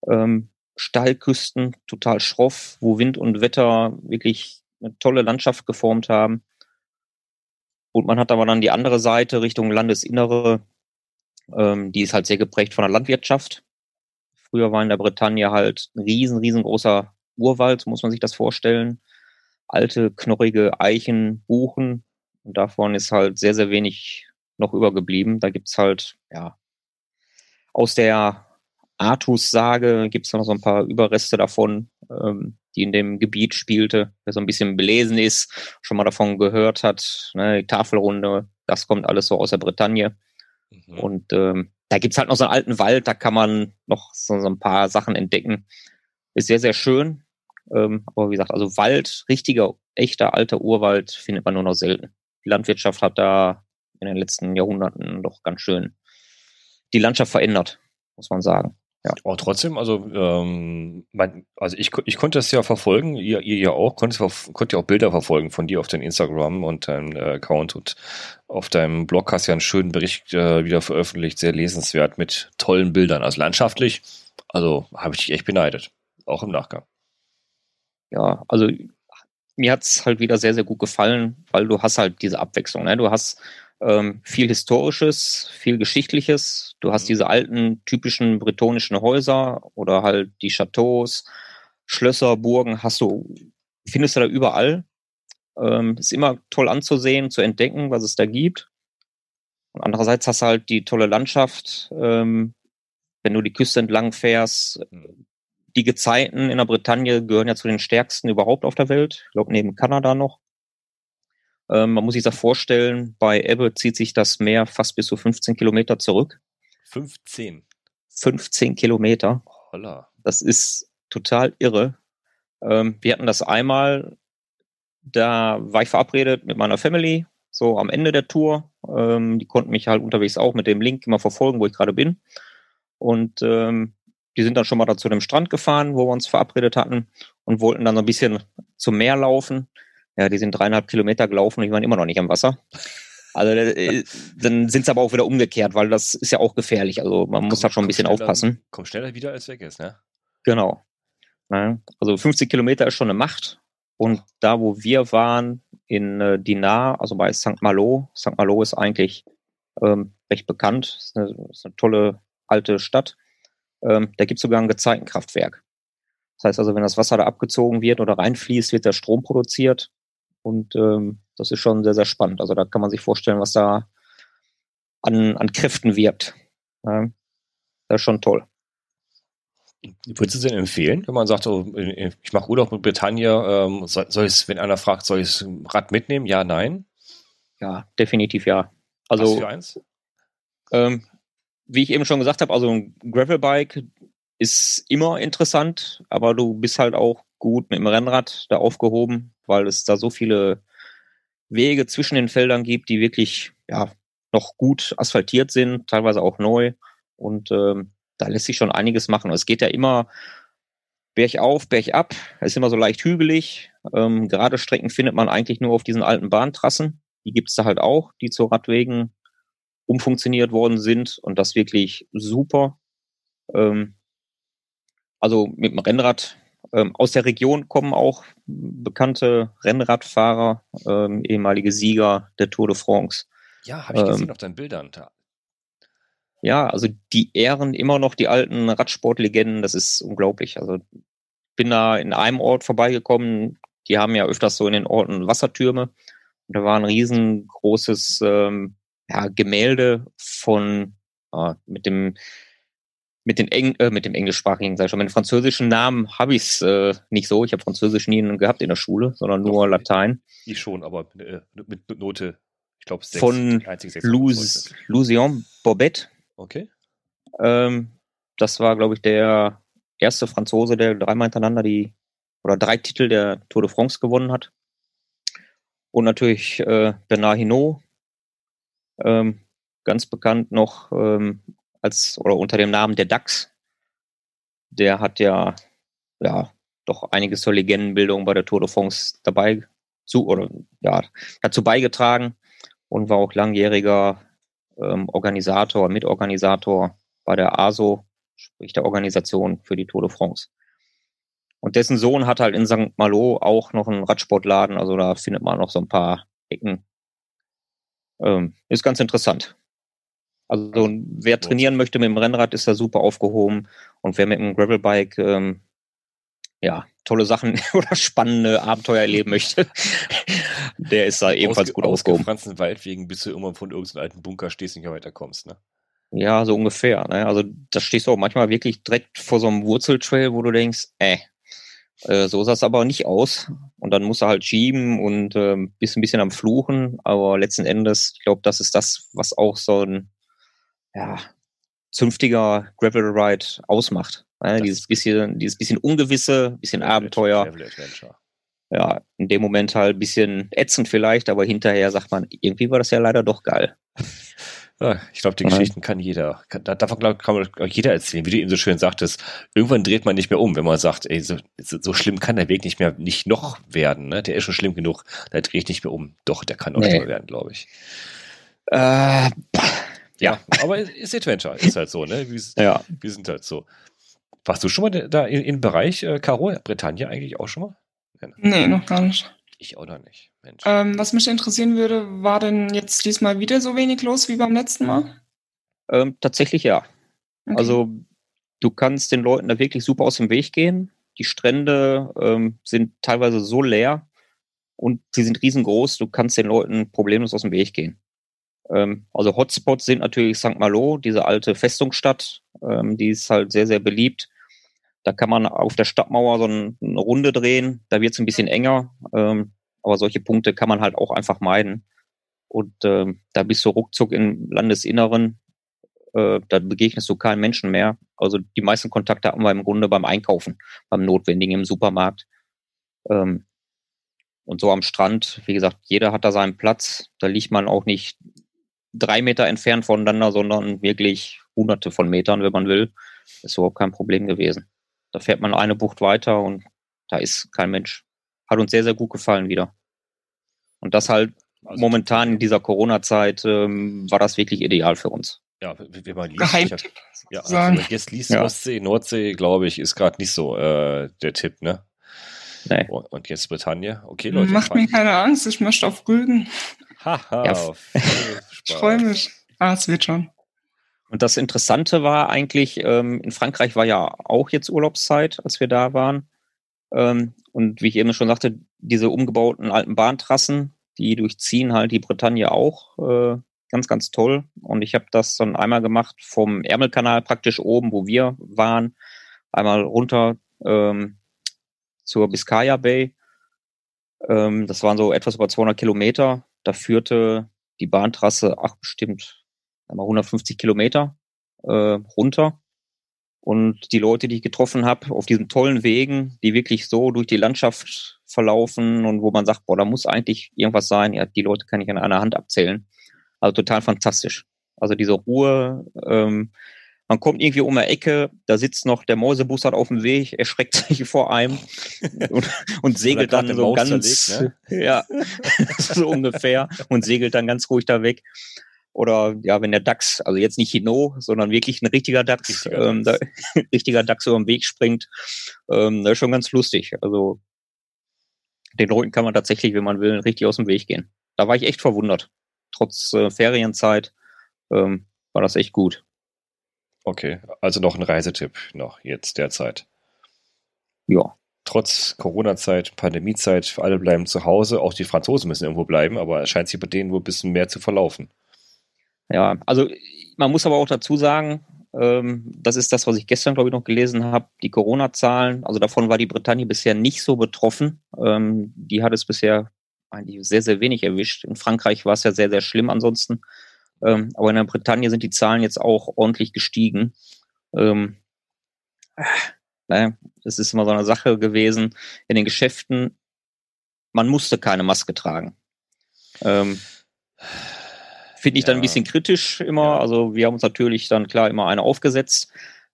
C: Ähm, Steilküsten, total schroff, wo Wind und Wetter wirklich eine tolle Landschaft geformt haben. Und man hat aber dann die andere Seite Richtung Landesinnere, ähm, die ist halt sehr geprägt von der Landwirtschaft. Früher war in der Bretagne halt ein riesen, riesengroßer Urwald, muss man sich das vorstellen. Alte, knorrige Eichen, Buchen. Und davon ist halt sehr, sehr wenig noch übergeblieben. Da gibt's halt, ja, aus der Artus-Sage gibt's noch so ein paar Überreste davon, ähm, die in dem Gebiet spielte. Wer so ein bisschen belesen ist, schon mal davon gehört hat, ne, die Tafelrunde, das kommt alles so aus der Bretagne. Mhm. Und ähm, da gibt's halt noch so einen alten Wald, da kann man noch so, so ein paar Sachen entdecken. Ist sehr, sehr schön. Ähm, aber wie gesagt, also Wald, richtiger, echter, alter Urwald findet man nur noch selten. Die Landwirtschaft hat da in den letzten Jahrhunderten doch ganz schön die Landschaft verändert, muss man sagen.
A: Ja. Aber trotzdem, also, ähm, mein, also ich, ich konnte das ja verfolgen, ihr, ihr ja auch, konntest, konnt ja auch Bilder verfolgen von dir auf deinem Instagram und deinem äh, Account und auf deinem Blog hast du ja einen schönen Bericht äh, wieder veröffentlicht, sehr lesenswert mit tollen Bildern. Also landschaftlich, also habe ich dich echt beneidet, auch im Nachgang.
C: Ja, also mir hat's halt wieder sehr, sehr gut gefallen, weil du hast halt diese Abwechslung. Ne? Du hast ähm, viel Historisches, viel Geschichtliches. Du hast mhm. diese alten, typischen bretonischen Häuser oder halt die Chateaus, Schlösser, Burgen, hast du, findest du da überall. Ähm, ist immer toll anzusehen, zu entdecken, was es da gibt. Und andererseits hast du halt die tolle Landschaft, ähm, wenn du die Küste entlang fährst. Mhm. Die Gezeiten in der Bretagne gehören ja zu den stärksten überhaupt auf der Welt. Ich glaube, neben Kanada noch. Ähm, man muss sich das vorstellen, bei Ebbe zieht sich das Meer fast bis zu 15 Kilometer zurück.
A: 15?
C: 15 Kilometer. Holla. Das ist total irre. Ähm, wir hatten das einmal, da war ich verabredet mit meiner Family, so am Ende der Tour. Ähm, die konnten mich halt unterwegs auch mit dem Link immer verfolgen, wo ich gerade bin. Und ähm, die sind dann schon mal da zu dem Strand gefahren, wo wir uns verabredet hatten und wollten dann so ein bisschen zum Meer laufen. Ja, die sind dreieinhalb Kilometer gelaufen und die waren immer noch nicht am Wasser. Also äh, dann sind es aber auch wieder umgekehrt, weil das ist ja auch gefährlich. Also man komm, muss da schon ein bisschen aufpassen.
A: Kommt schneller wieder, als weg ist, ne?
C: Genau. Also 50 Kilometer ist schon eine Macht. Und da, wo wir waren, in äh, Dinar, also bei St. Malo, St. Malo ist eigentlich ähm, recht bekannt, ist eine, ist eine tolle alte Stadt. Ähm, da gibt es sogar ein Gezeitenkraftwerk. Das heißt also, wenn das Wasser da abgezogen wird oder reinfließt, wird der Strom produziert. Und ähm, das ist schon sehr, sehr spannend. Also da kann man sich vorstellen, was da an, an Kräften wirkt. Ja, das ist schon toll.
A: Würdest du es denn empfehlen, wenn man sagt, oh, ich mache Urlaub mit Britannia, ähm, soll, soll ich wenn einer fragt, soll ich das Rad mitnehmen? Ja, nein?
C: Ja, definitiv ja. Also, Was für eins? Ähm, wie ich eben schon gesagt habe, also ein Gravelbike ist immer interessant, aber du bist halt auch gut mit dem Rennrad da aufgehoben, weil es da so viele Wege zwischen den Feldern gibt, die wirklich ja noch gut asphaltiert sind, teilweise auch neu. Und ähm, da lässt sich schon einiges machen. Es geht ja immer bergauf, bergab. Es ist immer so leicht hügelig. Ähm, gerade Strecken findet man eigentlich nur auf diesen alten Bahntrassen. Die gibt es da halt auch, die zu Radwegen umfunktioniert worden sind und das wirklich super. Ähm, also mit dem Rennrad ähm, aus der Region kommen auch bekannte Rennradfahrer, ähm, ehemalige Sieger der Tour de France.
A: Ja, habe ich gesehen ähm, auf deinen Bildern.
C: Ja, also die ehren immer noch die alten Radsportlegenden, das ist unglaublich. Also bin da in einem Ort vorbeigekommen, die haben ja öfters so in den Orten Wassertürme. Und da war ein riesengroßes ähm, ja, Gemälde von äh, mit dem mit, den Eng äh, mit dem englischsprachigen, sag ich schon, mit dem französischen Namen habe ich es äh, nicht so. Ich habe Französisch nie gehabt in der Schule, sondern nur Doch, Latein.
A: Ich schon, aber mit, äh, mit Note, ich glaube,
C: Von Lucien Bobet.
A: Okay.
C: Ähm, das war, glaube ich, der erste Franzose, der dreimal hintereinander die oder drei Titel der Tour de France gewonnen hat. Und natürlich äh, Bernard Hinault, ähm, ganz bekannt noch ähm, als oder unter dem Namen der DAX. Der hat ja, ja doch einiges zur Legendenbildung bei der Tour de France dabei zu oder ja dazu beigetragen und war auch langjähriger ähm, Organisator, Mitorganisator bei der ASO, sprich der Organisation für die Tour de France. Und dessen Sohn hat halt in St. Malo auch noch einen Radsportladen, also da findet man noch so ein paar Ecken. Ähm, ist ganz interessant. Also wer trainieren möchte mit dem Rennrad, ist da super aufgehoben. Und wer mit dem Gravelbike ähm, ja, tolle Sachen oder spannende Abenteuer erleben möchte, der ist da ebenfalls Ausge gut aufgehoben.
A: Franzen Waldwegen, bis du irgendwann von irgendeinem alten Bunker stehst und nicht mehr weiterkommst, ne?
C: Ja, so ungefähr. Ne? Also da stehst du auch manchmal wirklich direkt vor so einem Wurzeltrail, wo du denkst, äh, äh so sah es aber nicht aus. Und dann musst du halt schieben und äh, bist ein bisschen am Fluchen. Aber letzten Endes, ich glaube, das ist das, was auch so ein ja, zünftiger Gravel Ride ausmacht. Ne? Dieses bisschen, dieses bisschen Ungewisse, bisschen Abenteuer. Ja, in dem Moment halt ein bisschen ätzend vielleicht, aber hinterher sagt man, irgendwie war das ja leider doch geil.
A: Ja, ich glaube, die Geschichten kann jeder, kann, davon glaub, kann jeder erzählen, wie du eben so schön sagtest. Irgendwann dreht man nicht mehr um, wenn man sagt, ey, so, so schlimm kann der Weg nicht mehr, nicht noch werden, ne? Der ist schon schlimm genug, da drehe ich nicht mehr um. Doch, der kann auch nee. schlimmer werden, glaube ich.
C: Äh,
A: ja, aber ist Adventure, ist halt so, ne? Wir, ja. wir sind halt so. Warst du schon mal da im Bereich äh, Caro, Bretagne eigentlich auch schon mal?
B: Nee, noch gar nicht.
A: Ich auch noch nicht.
B: Mensch. Ähm, was mich interessieren würde, war denn jetzt diesmal wieder so wenig los wie beim letzten Mal?
C: Ähm, tatsächlich ja. Okay. Also du kannst den Leuten da wirklich super aus dem Weg gehen. Die Strände ähm, sind teilweise so leer und sie sind riesengroß, du kannst den Leuten problemlos aus dem Weg gehen. Ähm, also Hotspots sind natürlich St. Malo, diese alte Festungsstadt, ähm, die ist halt sehr, sehr beliebt. Da kann man auf der Stadtmauer so eine Runde drehen, da wird es ein bisschen enger, ähm, aber solche Punkte kann man halt auch einfach meiden. Und da bist du ruckzuck im Landesinneren, äh, da begegnest du keinen Menschen mehr. Also die meisten Kontakte haben wir im Grunde beim Einkaufen, beim Notwendigen im Supermarkt. Und so am Strand, wie gesagt, jeder hat da seinen Platz. Da liegt man auch nicht drei Meter entfernt voneinander, sondern wirklich hunderte von Metern, wenn man will. Das ist überhaupt kein Problem gewesen. Da fährt man eine Bucht weiter und da ist kein Mensch. Hat uns sehr, sehr gut gefallen wieder. Und das halt also, momentan in dieser Corona-Zeit ähm, war das wirklich ideal für uns.
A: Ja, wie man liest, hab, ja, also, wenn man jetzt liest, ja. Ostsee, Nordsee, glaube ich, ist gerade nicht so äh, der Tipp, ne? Nee. Und jetzt Bretagne. Okay,
B: Leute. Macht mir keine Angst, ich möchte auf Rügen.
A: Haha, ja.
B: Ich freue mich. Ah, es wird schon.
C: Und das Interessante war eigentlich, ähm, in Frankreich war ja auch jetzt Urlaubszeit, als wir da waren. Ähm, und wie ich eben schon sagte, diese umgebauten alten Bahntrassen, die durchziehen halt die Bretagne auch äh, ganz, ganz toll. Und ich habe das dann einmal gemacht vom Ärmelkanal praktisch oben, wo wir waren, einmal runter ähm, zur Biscaya Bay. Ähm, das waren so etwas über 200 Kilometer. Da führte die Bahntrasse, ach bestimmt 150 Kilometer äh, runter. Und die Leute, die ich getroffen habe, auf diesen tollen Wegen, die wirklich so durch die Landschaft verlaufen und wo man sagt, boah, da muss eigentlich irgendwas sein. Ja, die Leute kann ich an einer Hand abzählen. Also total fantastisch. Also diese Ruhe, ähm, man kommt irgendwie um eine Ecke, da sitzt noch der Mäusebussard auf dem Weg, erschreckt sich vor einem und, und segelt dann so ganz, zerlegt, ne? ja, so ungefähr und segelt dann ganz ruhig da weg. Oder ja, wenn der DAX, also jetzt nicht Hino, sondern wirklich ein richtiger DAX, richtiger, ähm, da, richtiger DAX über den Weg springt, ähm, das ist schon ganz lustig. Also den Leuten kann man tatsächlich, wenn man will, richtig aus dem Weg gehen. Da war ich echt verwundert. Trotz äh, Ferienzeit ähm, war das echt gut.
A: Okay, also noch ein Reisetipp noch jetzt derzeit.
C: Ja.
A: Trotz Corona-Zeit, Pandemiezeit, alle bleiben zu Hause, auch die Franzosen müssen irgendwo bleiben, aber es scheint sich bei denen wohl ein bisschen mehr zu verlaufen.
C: Ja, also man muss aber auch dazu sagen, ähm, das ist das, was ich gestern, glaube ich, noch gelesen habe, die Corona-Zahlen, also davon war die Bretagne bisher nicht so betroffen. Ähm, die hat es bisher eigentlich sehr, sehr wenig erwischt. In Frankreich war es ja sehr, sehr schlimm ansonsten. Ähm, aber in der Bretagne sind die Zahlen jetzt auch ordentlich gestiegen. Ähm, äh, das ist immer so eine Sache gewesen in den Geschäften. Man musste keine Maske tragen. Ähm, Finde ich ja. dann ein bisschen kritisch immer. Ja. Also wir haben uns natürlich dann klar immer eine aufgesetzt.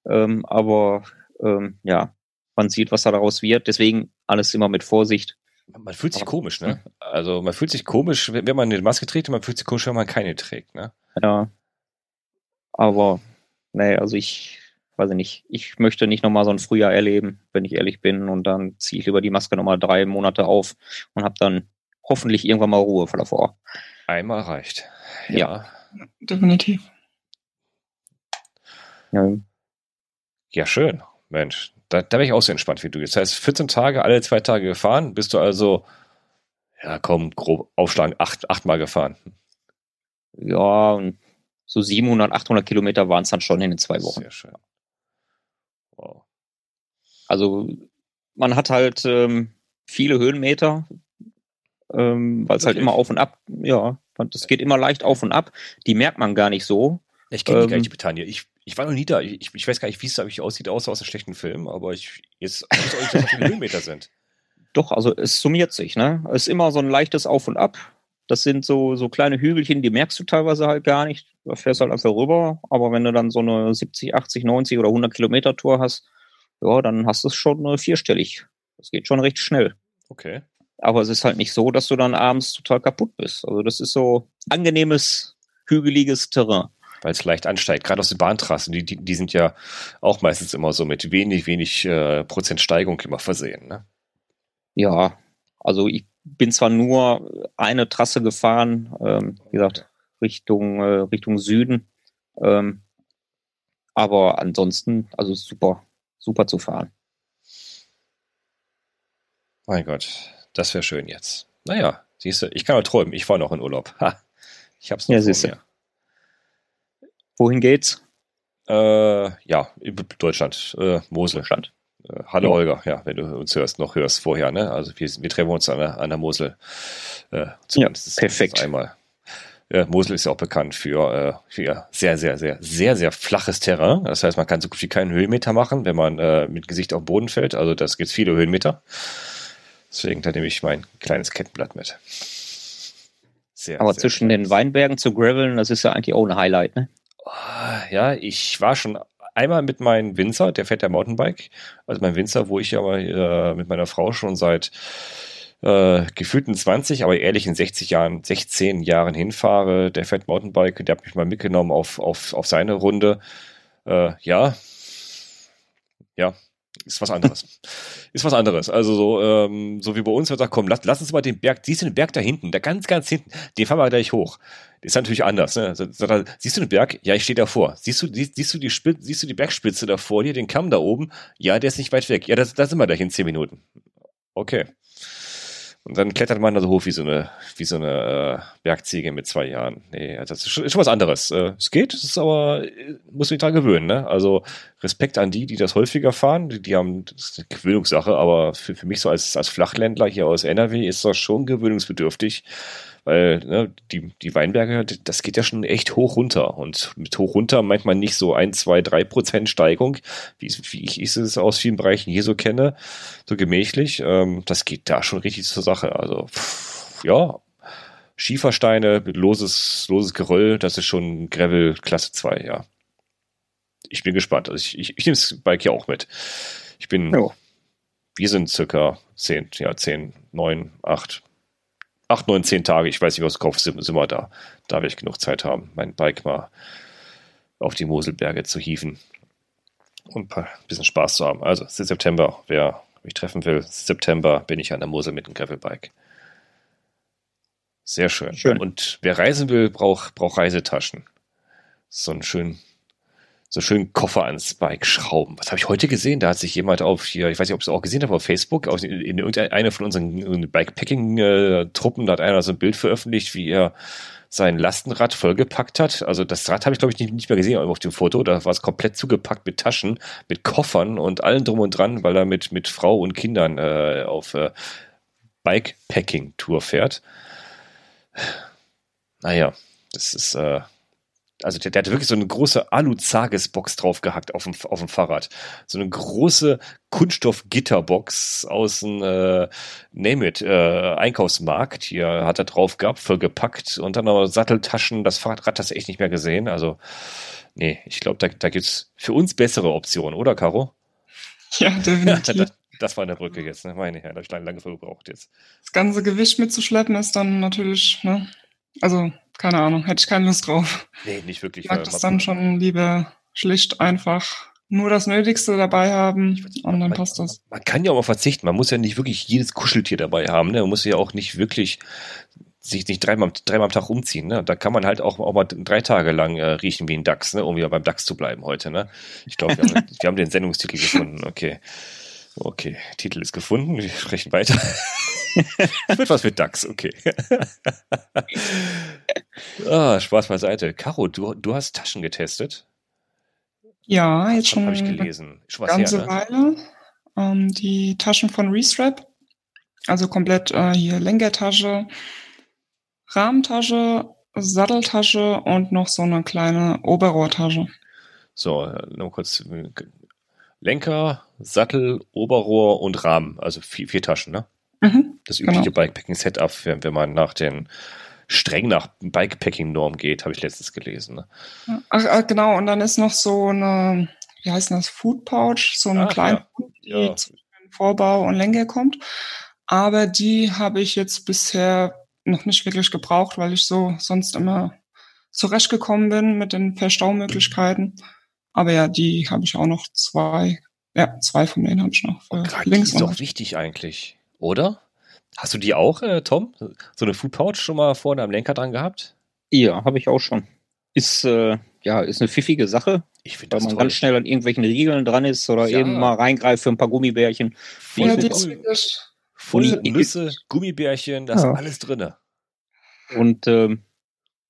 C: Ähm, aber ähm, ja, man sieht, was da daraus wird. Deswegen alles immer mit Vorsicht.
A: Man fühlt sich komisch, ne? Also man fühlt sich komisch, wenn man eine Maske trägt und man fühlt sich komisch, wenn man keine trägt, ne?
C: Ja. Aber, nee, also ich weiß ich nicht, ich möchte nicht nochmal so ein Frühjahr erleben, wenn ich ehrlich bin. Und dann ziehe ich lieber die Maske nochmal drei Monate auf und habe dann hoffentlich irgendwann mal Ruhe davor.
A: Einmal reicht. Ja.
B: ja. Definitiv.
A: Ja. ja, schön. Mensch, da, da wäre ich auch so entspannt wie du. Das heißt, 14 Tage, alle zwei Tage gefahren, bist du also, ja komm, grob aufschlagen, acht, achtmal gefahren.
C: Ja, und so 700, 800 Kilometer waren es dann schon in den zwei Wochen. Sehr schön. Wow. Also man hat halt ähm, viele Höhenmeter, ähm, weil es halt immer auf und ab, ja, das geht immer leicht auf und ab. Die merkt man gar nicht so.
A: Ich kenne ähm, gar nicht die Bretagne. Ich, ich war noch nie da. Ich, ich weiß gar nicht, wie es da aussieht, außer aus einem schlechten Film, aber ich jetzt weiß auch nicht, dass viele Höhenmeter sind.
C: Doch, also es summiert sich, ne? Es ist immer so ein leichtes Auf und Ab. Das sind so, so kleine Hügelchen, die merkst du teilweise halt gar nicht. Da fährst du halt einfach rüber. Aber wenn du dann so eine 70, 80, 90 oder 100 Kilometer Tour hast, ja, dann hast du es schon äh, vierstellig. Das geht schon recht schnell.
A: Okay.
C: Aber es ist halt nicht so, dass du dann abends total kaputt bist. Also das ist so angenehmes, hügeliges Terrain.
A: Weil es leicht ansteigt. Gerade aus den Bahntrassen, die, die, die sind ja auch meistens immer so mit wenig, wenig äh, Prozent Steigung immer versehen. Ne?
C: Ja, also ich bin zwar nur eine Trasse gefahren, ähm, wie gesagt, Richtung, äh, Richtung Süden. Ähm, aber ansonsten, also super, super zu fahren.
A: Mein Gott, das wäre schön jetzt. Naja, siehst du, ich kann mal träumen, ich fahre noch in Urlaub. Ha, ich hab's noch ja, vor mir.
C: Wohin geht's?
A: Äh, ja, Deutschland, äh, Mosel.
C: Deutschland.
A: Äh, hallo ja. Olga, ja, wenn du uns hörst, noch hörst vorher, ne? Also wir, wir treffen uns an der, an der Mosel.
C: Äh, ja, perfekt.
A: Einmal. Äh, Mosel ist ja auch bekannt für, äh, für sehr, sehr, sehr, sehr, sehr flaches Terrain. Das heißt, man kann so gut wie keinen Höhenmeter machen, wenn man äh, mit Gesicht auf den Boden fällt. Also das gibt viele Höhenmeter. Deswegen da nehme ich mein kleines Kettenblatt mit.
C: Sehr, Aber sehr zwischen den Weinbergen zu graveln, das ist ja eigentlich auch ein Highlight, ne?
A: Ah, ja, ich war schon einmal mit meinem Winzer, der fährt ja Mountainbike. Also mein Winzer, wo ich aber äh, mit meiner Frau schon seit äh, gefühlten 20, aber ehrlich in 60 Jahren, 16 Jahren hinfahre. Der fährt Mountainbike, der hat mich mal mitgenommen auf, auf, auf seine Runde. Äh, ja, ja, ist was anderes. ist was anderes. Also so, ähm, so wie bei uns, wird sagt, komm, lass, lass uns mal den Berg, siehst du den Berg da hinten, da ganz, ganz hinten, den fahren wir gleich hoch. ist natürlich anders. Ne? siehst du den Berg? Ja, ich stehe davor. Siehst du, siehst, siehst du die Spitze, siehst du die Bergspitze da vor dir, den Kamm da oben? Ja, der ist nicht weit weg. Ja, da sind wir gleich in zehn Minuten. Okay. Und dann klettert man da so hoch wie so eine, wie so eine äh, Bergziege mit zwei Jahren. Nee, also das ist schon, ist schon was anderes. Äh, es geht, es ist aber, äh, muss mich dran gewöhnen, ne? Also Respekt an die, die das häufiger fahren. Die, die haben, das ist eine Gewöhnungssache, aber für, für mich so als, als Flachländler hier aus NRW ist das schon gewöhnungsbedürftig weil ne, die, die Weinberge, das geht ja schon echt hoch runter. Und mit hoch runter meint man nicht so ein, zwei, drei Prozent Steigung, wie, wie ich es aus vielen Bereichen hier so kenne, so gemächlich. Ähm, das geht da schon richtig zur Sache. Also, pff, ja, Schiefersteine, loses, loses Geröll, das ist schon Gravel Klasse 2, ja. Ich bin gespannt. Also ich, ich, ich nehme das Bike ja auch mit. Ich bin, jo. wir sind circa 10, ja, 10, 9, 8, acht, neun, zehn Tage, ich weiß nicht, was Kopf sind, sind wir da. Da werde ich genug Zeit haben, mein Bike mal auf die Moselberge zu hieven und ein bisschen Spaß zu haben. Also, es ist September, wer mich treffen will, September bin ich an der Mosel mit dem Gravelbike. Sehr schön. schön. Und wer reisen will, braucht, braucht Reisetaschen. So einen schönen so schön Koffer ans Bike schrauben. Was habe ich heute gesehen? Da hat sich jemand auf hier, ich weiß nicht, ob es auch gesehen habt, auf Facebook, auf, in, in irgendeiner von unseren Bikepacking-Truppen, da hat einer so ein Bild veröffentlicht, wie er sein Lastenrad vollgepackt hat. Also das Rad habe ich, glaube ich, nicht, nicht mehr gesehen auf dem Foto. Da war es komplett zugepackt mit Taschen, mit Koffern und allem drum und dran, weil er mit, mit Frau und Kindern äh, auf äh, Bikepacking-Tour fährt. Naja, das ist äh, also der, der hat wirklich so eine große Alu-Zages-Box draufgehackt auf dem, auf dem Fahrrad. So eine große Kunststoff-Gitterbox aus dem äh, Name It äh, Einkaufsmarkt. Hier hat er drauf gehabt, vollgepackt und dann noch Satteltaschen. Das Fahrrad hast du echt nicht mehr gesehen. Also, nee, ich glaube, da, da gibt's für uns bessere Optionen, oder, Caro?
B: Ja, definitiv.
A: das war eine Brücke jetzt, ne? Meine Herren, da habe ich lange, lange verbraucht jetzt.
B: Das ganze Gewicht mitzuschleppen ist dann natürlich, ne? Also, keine Ahnung, hätte ich keine Lust drauf.
A: Nee, nicht wirklich.
B: Ich mag das dann schon lieber schlicht einfach nur das Nötigste dabei haben und dann passt das.
A: Man kann ja auch mal verzichten. Man muss ja nicht wirklich jedes Kuscheltier dabei haben. Ne? Man muss ja auch nicht wirklich sich nicht dreimal, dreimal am Tag umziehen. Ne? Da kann man halt auch, auch mal drei Tage lang äh, riechen wie ein Dachs, ne? um wieder beim Dachs zu bleiben heute. Ne? Ich glaube, wir, haben, wir haben den Sendungstitel gefunden. Okay. Okay, Titel ist gefunden. Wir sprechen weiter. Wird was mit DAX, okay. ah, Spaß beiseite. Caro, du, du hast Taschen getestet.
B: Ja, jetzt schon.
A: Habe ich gelesen.
B: Schon was ganze her, ne? Weile. Ähm, die Taschen von Restrap. Also komplett äh, hier Lenkertasche, Rahmentasche, Satteltasche und noch so eine kleine Oberrohrtasche.
A: So, äh, noch kurz. Lenker, Sattel, Oberrohr und Rahmen. Also vier, vier Taschen, ne? Mhm, das übliche genau. Bikepacking-Setup, wenn, wenn man nach den streng nach Bikepacking-Norm geht, habe ich letztens gelesen. Ne?
B: Ach, genau, und dann ist noch so eine, wie heißt das, Food Pouch, so eine ach, kleine, ja. die ja. zwischen Vorbau und Lenker kommt. Aber die habe ich jetzt bisher noch nicht wirklich gebraucht, weil ich so sonst immer zurechtgekommen bin mit den Verstaumöglichkeiten. Aber ja, die habe ich auch noch zwei. Ja, zwei von denen habe ich noch.
A: Für oh, links die ist doch wichtig eigentlich, oder? Hast du die auch, äh, Tom? So eine Food Pouch schon mal vorne am Lenker dran gehabt?
C: Ja, habe ich auch schon. Ist, äh, ja, ist eine pfiffige Sache.
A: Ich finde das
C: Weil man toll. ganz schnell an irgendwelchen Riegeln dran ist oder ja. eben mal reingreift für ein paar Gummibärchen.
A: Ja, die Voll Nüsse, Gummibärchen, da ist ja. alles drin.
C: Und ähm,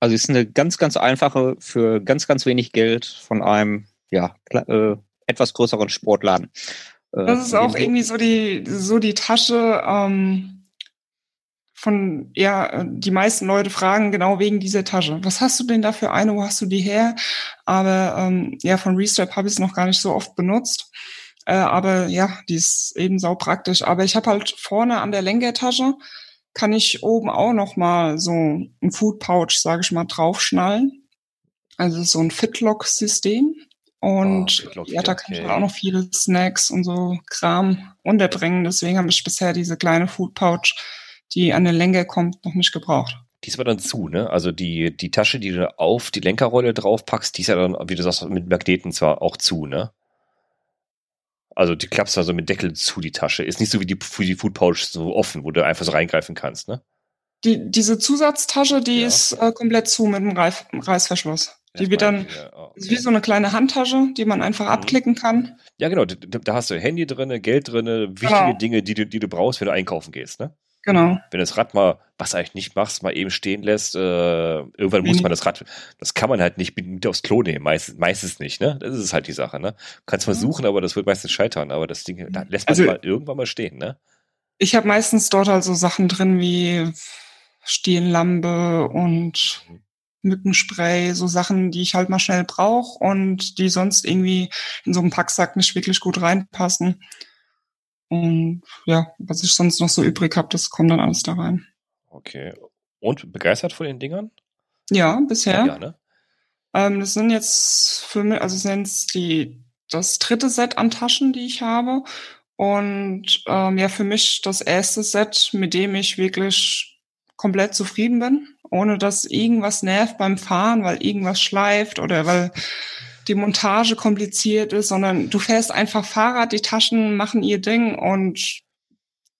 C: also ist eine ganz, ganz einfache für ganz, ganz wenig Geld von einem ja äh, etwas größeren Sportladen.
B: Äh, das ist auch irgendwie so die so die Tasche. Ähm von, ja, äh, die meisten Leute fragen genau wegen dieser Tasche. Was hast du denn da für eine? Wo hast du die her? Aber ähm, ja, von Restrap habe ich es noch gar nicht so oft benutzt. Äh, aber ja, die ist eben sau praktisch. Aber ich habe halt vorne an der Lenkertasche kann ich oben auch noch mal so ein Food Pouch, sage ich mal, draufschnallen. Also so ein Fitlock-System. Und oh, ja, da kann okay. ich auch noch viele Snacks und so Kram unterbringen. Deswegen habe ich bisher diese kleine Food Pouch die an den Lenker kommt, noch nicht gebraucht.
A: Die ist aber dann zu, ne? Also die, die Tasche, die du auf die Lenkerrolle draufpackst, die ist ja dann, wie du sagst, mit Magneten zwar auch zu, ne? Also die klappst also mit Deckel zu, die Tasche. Ist nicht so wie die, wie die Food Pouch so offen, wo du einfach so reingreifen kannst, ne?
B: Die, diese Zusatztasche, die ja. ist äh, komplett zu mit einem Reif, Reißverschluss. Die wird dann ja, oh, okay. wie so eine kleine Handtasche, die man einfach mhm. abklicken kann.
A: Ja, genau. Da, da hast du Handy drinne, Geld drinne, wichtige genau. Dinge, die du, die du brauchst, wenn du einkaufen gehst, ne?
B: Genau.
A: Wenn das Rad mal, was eigentlich nicht machst, mal eben stehen lässt, äh, irgendwann muss mhm. man das Rad, das kann man halt nicht mit, mit aufs Klo nehmen, meistens, meistens nicht, ne? Das ist halt die Sache, ne? Du kannst versuchen, aber das wird meistens scheitern, aber das Ding, da lässt man also, mal irgendwann mal stehen, ne?
B: Ich habe meistens dort also Sachen drin wie Stehenlampe und mhm. Mückenspray, so Sachen, die ich halt mal schnell brauche und die sonst irgendwie in so einem Packsack nicht wirklich gut reinpassen. Und ja, was ich sonst noch so übrig habe, das kommt dann alles da rein.
A: Okay. Und begeistert von den Dingern?
B: Ja, bisher. Ja, ne? ähm, das sind jetzt für mich, also sind die das dritte Set an Taschen, die ich habe. Und ähm, ja, für mich das erste Set, mit dem ich wirklich komplett zufrieden bin, ohne dass irgendwas nervt beim Fahren, weil irgendwas schleift oder weil die Montage kompliziert ist, sondern du fährst einfach Fahrrad, die Taschen machen ihr Ding und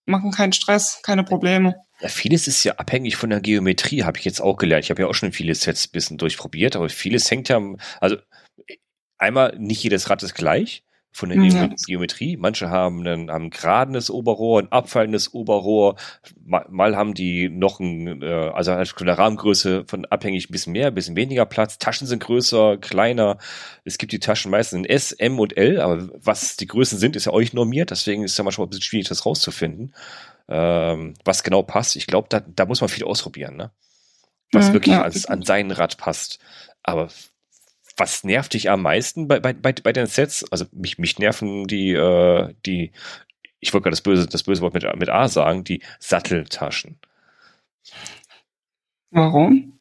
B: machen keinen Stress, keine Probleme.
A: Ja, vieles ist ja abhängig von der Geometrie, habe ich jetzt auch gelernt. Ich habe ja auch schon viele Sets ein bisschen durchprobiert, aber vieles hängt ja, also einmal nicht jedes Rad ist gleich von der ja. Geometrie. Manche haben ein, haben ein geradenes Oberrohr, ein abfallendes Oberrohr. Mal, mal haben die noch ein, äh, also von der Rahmengröße von abhängig ein bisschen mehr, ein bisschen weniger Platz. Taschen sind größer, kleiner. Es gibt die Taschen meistens in S, M und L, aber was die Größen sind, ist ja euch normiert. Deswegen ist es ja manchmal ein bisschen schwierig, das rauszufinden, ähm, was genau passt. Ich glaube, da, da muss man viel ausprobieren, ne? Was ja, wirklich ja. als an sein Rad passt. Aber was nervt dich am meisten bei, bei, bei, bei den Sets? Also mich, mich nerven die, äh, die, ich wollte gerade das böse, das böse Wort mit, mit A sagen, die Satteltaschen.
B: Warum?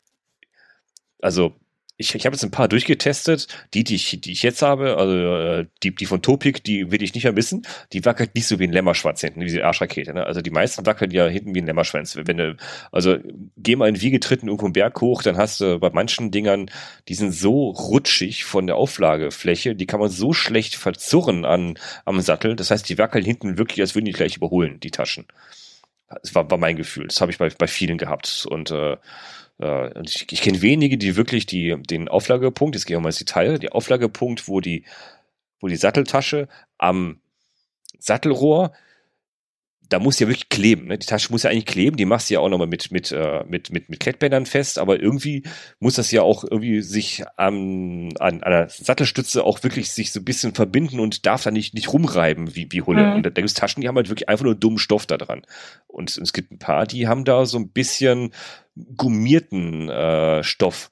A: Also, ich, ich habe jetzt ein paar durchgetestet. Die, die ich, die ich jetzt habe, also äh, die, die von Topik, die will ich nicht mehr missen. Die wackelt nicht so wie ein Lämmerschwanz hinten, wie die Arschrakete. Ne? Also die meisten wackeln ja hinten wie ein Lämmerschwanz. Wenn du, also geh mal in Wiegetritten irgendwo einen Berg hoch, dann hast du bei manchen Dingern, die sind so rutschig von der Auflagefläche, die kann man so schlecht verzurren an, am Sattel. Das heißt, die wackeln hinten wirklich, als würden die gleich überholen, die Taschen. Das war, war mein Gefühl. Das habe ich bei, bei vielen gehabt. Und äh, äh, und ich, ich kenne wenige, die wirklich die, den Auflagepunkt, jetzt gehen wir mal ins Detail, die Auflagepunkt, wo die, wo die Satteltasche am Sattelrohr da muss ja wirklich kleben. Ne? Die Tasche muss ja eigentlich kleben, die machst du ja auch nochmal mit, mit, äh, mit, mit, mit Klettbändern fest, aber irgendwie muss das ja auch irgendwie sich am, an einer Sattelstütze auch wirklich sich so ein bisschen verbinden und darf da nicht, nicht rumreiben wie, wie Hulle. Mhm. Und da gibt es Taschen, die haben halt wirklich einfach nur dummen Stoff da dran. Und, und es gibt ein paar, die haben da so ein bisschen gummierten äh, Stoff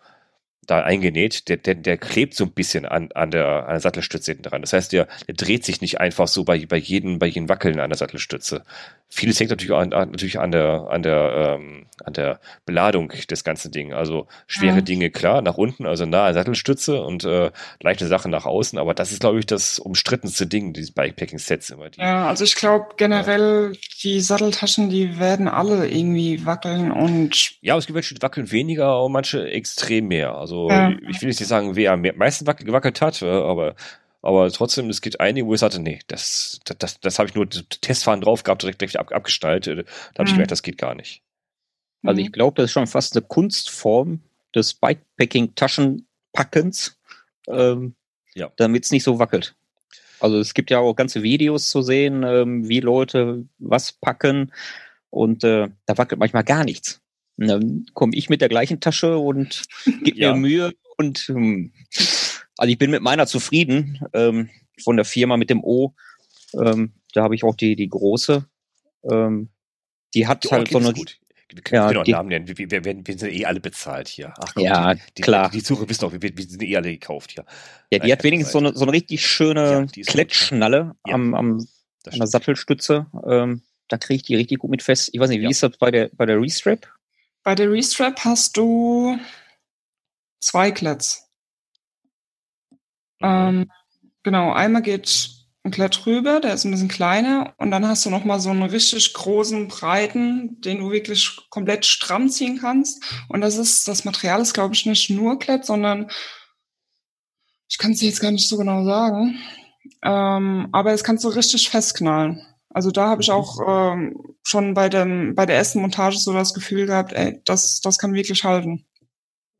A: da eingenäht, der, der, der klebt so ein bisschen an, an, der, an der Sattelstütze hinten dran. Das heißt, der, der dreht sich nicht einfach so bei, bei jedem, bei jedem Wackeln an der Sattelstütze. Vieles hängt natürlich, an, natürlich an der, an der, ähm, an der Beladung des ganzen Ding. Also schwere ja. Dinge klar nach unten, also nahe Sattelstütze und äh, leichte Sachen nach außen. Aber das ist, glaube ich, das umstrittenste Ding, diese Bikepacking-Sets immer.
B: Die, ja, also ich glaube generell ja. die Satteltaschen, die werden alle irgendwie wackeln und.
A: Ja, es gibt welche, die wackeln weniger und manche extrem mehr. Also ja. ich will nicht sagen, wer am meisten gewackelt hat, aber aber trotzdem, es gibt einige, wo ich sagte, nee, das, das, das, das habe ich nur Testfahren drauf gehabt, direkt, direkt ab, abgestaltet. Da habe ich mhm. gemerkt, das geht gar nicht.
C: Also ich mhm. glaube, das ist schon fast eine Kunstform des Bikepacking-Taschenpackens, ähm, ja. damit es nicht so wackelt. Also es gibt ja auch ganze Videos zu sehen, ähm, wie Leute was packen und äh, da wackelt manchmal gar nichts. Und dann komme ich mit der gleichen Tasche und gebe ja. mir Mühe und hm, also ich bin mit meiner zufrieden ähm, von der Firma mit dem O. Ähm, da habe ich auch die die große. Ähm, die hat die halt so eine. Gut.
A: Wir können ja, die, Namen nennen. Wir, wir, wir, wir, sind eh alle bezahlt hier.
C: Ach, Gott, ja,
A: die,
C: klar.
A: Die, Suche wissen doch, wir, sind eh alle gekauft hier.
C: Ja, die Nein, hat wenigstens so eine, so eine richtig schöne ja, Klettschnalle ja. am, am an der Sattelstütze. Ähm, da kriege ich die richtig gut mit fest. Ich weiß nicht, wie ist das bei der, bei der Restrap?
B: Bei der Restrap hast du zwei Kletts. Ähm, genau, einmal geht ein Klett rüber, der ist ein bisschen kleiner und dann hast du nochmal so einen richtig großen, breiten, den du wirklich komplett stramm ziehen kannst. Und das ist, das Material ist, glaube ich, nicht nur Klett, sondern ich kann es jetzt gar nicht so genau sagen. Ähm, aber es kannst du richtig festknallen. Also da habe ich auch ähm, schon bei dem bei der ersten Montage so das Gefühl gehabt, ey, das das kann wirklich halten.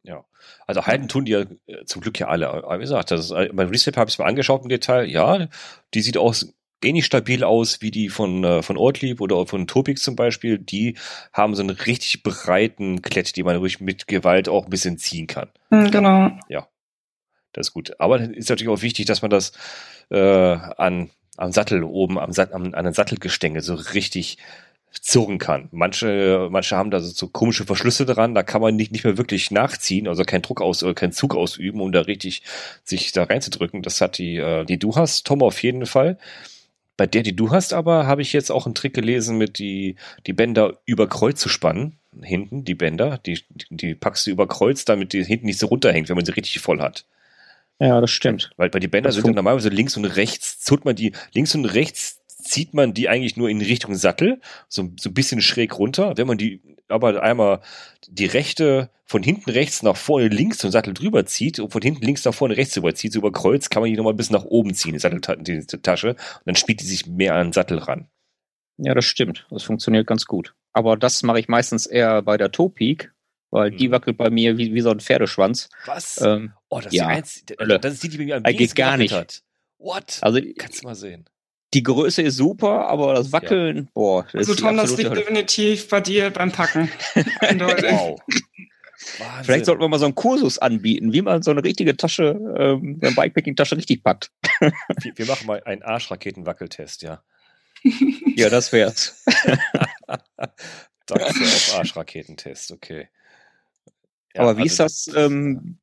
A: Ja. Also halten tun die ja äh, zum Glück ja alle. Aber wie gesagt, das ist, äh, mein Recep habe ich es mal angeschaut im Detail. Ja, die sieht auch ähnlich stabil aus wie die von, äh, von Ortlieb oder von Topix zum Beispiel. Die haben so einen richtig breiten Klett, die man ruhig mit Gewalt auch ein bisschen ziehen kann.
B: Hm, genau.
A: Ja. Das ist gut. Aber dann ist natürlich auch wichtig, dass man das äh, an, am Sattel oben, am, am, an den Sattelgestänge so richtig zurren kann. Manche, manche haben da so komische Verschlüsse dran, da kann man nicht, nicht mehr wirklich nachziehen, also keinen Druck aus, oder keinen Zug ausüben, um da richtig sich da reinzudrücken. Das hat die, äh, die du hast, Tom, auf jeden Fall. Bei der, die du hast, aber habe ich jetzt auch einen Trick gelesen, mit die, die Bänder über Kreuz zu spannen. Hinten, die Bänder, die, die packst du über Kreuz, damit die hinten nicht so runterhängt, wenn man sie richtig voll hat.
C: Ja, das stimmt.
A: Weil bei die Bänder das sind ja normalerweise links und rechts, zut man die links und rechts zieht man die eigentlich nur in Richtung Sattel, so, so ein bisschen schräg runter. Wenn man die aber einmal die rechte von hinten rechts nach vorne links zum Sattel drüber zieht und von hinten links nach vorne rechts überzieht, so über Kreuz, kann man die nochmal bis nach oben ziehen, die Satteltasche, und dann spielt die sich mehr an den Sattel ran.
C: Ja, das stimmt. Das funktioniert ganz gut. Aber das mache ich meistens eher bei der Topeak, weil die wackelt bei mir wie, wie so ein Pferdeschwanz.
A: Was? Ähm, oh, das, ja. ist die einzige, das ist die, die bei mir am
C: wenigsten geht gar nicht.
A: hat. What?
C: Also,
A: Kannst du mal sehen
C: die Größe ist super, aber das Wackeln, ja. boah.
B: Das also Tom, das liegt Hölle. definitiv bei dir beim Packen. wow.
C: Wahnsinn. Vielleicht sollten wir mal so einen Kursus anbieten, wie man so eine richtige Tasche, ähm, eine Bikepacking-Tasche richtig packt.
A: wir, wir machen mal einen Arschraketenwackeltest, ja.
C: ja, das wär's.
A: Danke auf Arschraketentest, okay.
C: Ja, Aber wie also ist das? Ähm,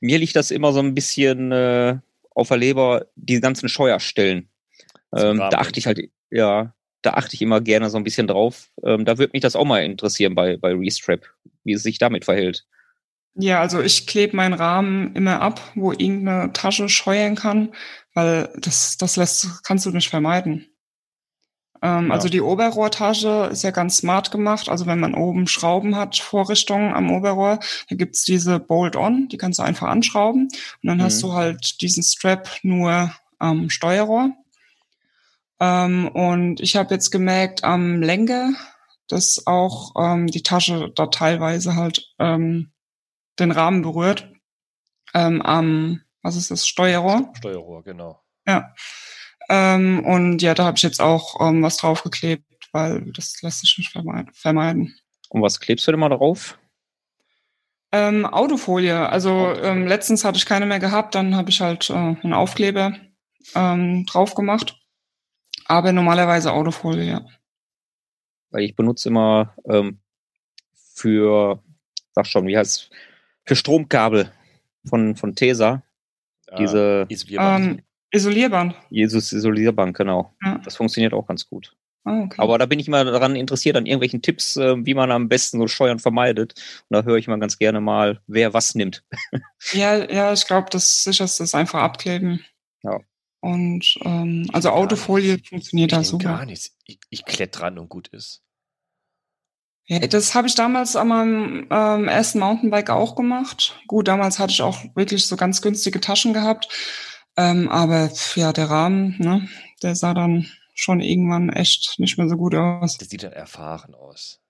C: mir liegt das immer so ein bisschen äh, auf der Leber, die ganzen Scheuerstellen. Ähm, da achte ich halt, ja, da achte ich immer gerne so ein bisschen drauf. Ähm, da würde mich das auch mal interessieren bei, bei Restrap, wie es sich damit verhält.
B: Ja, also ich klebe meinen Rahmen immer ab, wo irgendeine Tasche scheuern kann, weil das, das lässt, kannst du nicht vermeiden. Ähm, ja. Also die Oberrohrtasche ist ja ganz smart gemacht. Also wenn man oben Schrauben hat, Vorrichtungen am Oberrohr, da gibt's diese Bolt-on, die kannst du einfach anschrauben. Und dann mhm. hast du halt diesen Strap nur am Steuerrohr. Ähm, und ich habe jetzt gemerkt am Lenker, dass auch ähm, die Tasche da teilweise halt ähm, den Rahmen berührt. Ähm, am, was ist das, Steuerrohr?
A: Steuerrohr, genau.
B: Ja. Ähm, und ja, da habe ich jetzt auch ähm, was draufgeklebt, weil das lässt sich nicht vermeiden.
C: Und was klebst du denn mal drauf?
B: Ähm, Autofolie. Also ähm, letztens hatte ich keine mehr gehabt, dann habe ich halt äh, einen Aufkleber ähm, drauf gemacht. Aber normalerweise Autofolie, ja.
C: Weil ich benutze immer ähm, für, sag schon, wie heißt für Stromkabel von, von Tesa. Ah, diese
B: ähm, Isolierband.
C: Jesus Isolierband, genau. Ja. Das funktioniert auch ganz gut. Oh, okay. Aber da bin ich mal daran interessiert, an irgendwelchen Tipps, äh, wie man am besten so Steuern vermeidet. Und da höre ich mal ganz gerne mal, wer was nimmt.
B: ja, ja, ich glaube, das sicherste ist einfach abkleben.
C: Ja.
B: Und ähm, also Autofolie nicht. funktioniert da super.
A: Gar nichts. Ich, ich klett dran und gut ist.
B: Ja, das habe ich damals an meinem ähm, ersten Mountainbike auch gemacht. Gut, damals hatte ich auch wirklich so ganz günstige Taschen gehabt. Ähm, aber ja, der Rahmen, ne, der sah dann schon irgendwann echt nicht mehr so gut aus.
A: Das sieht dann erfahren aus.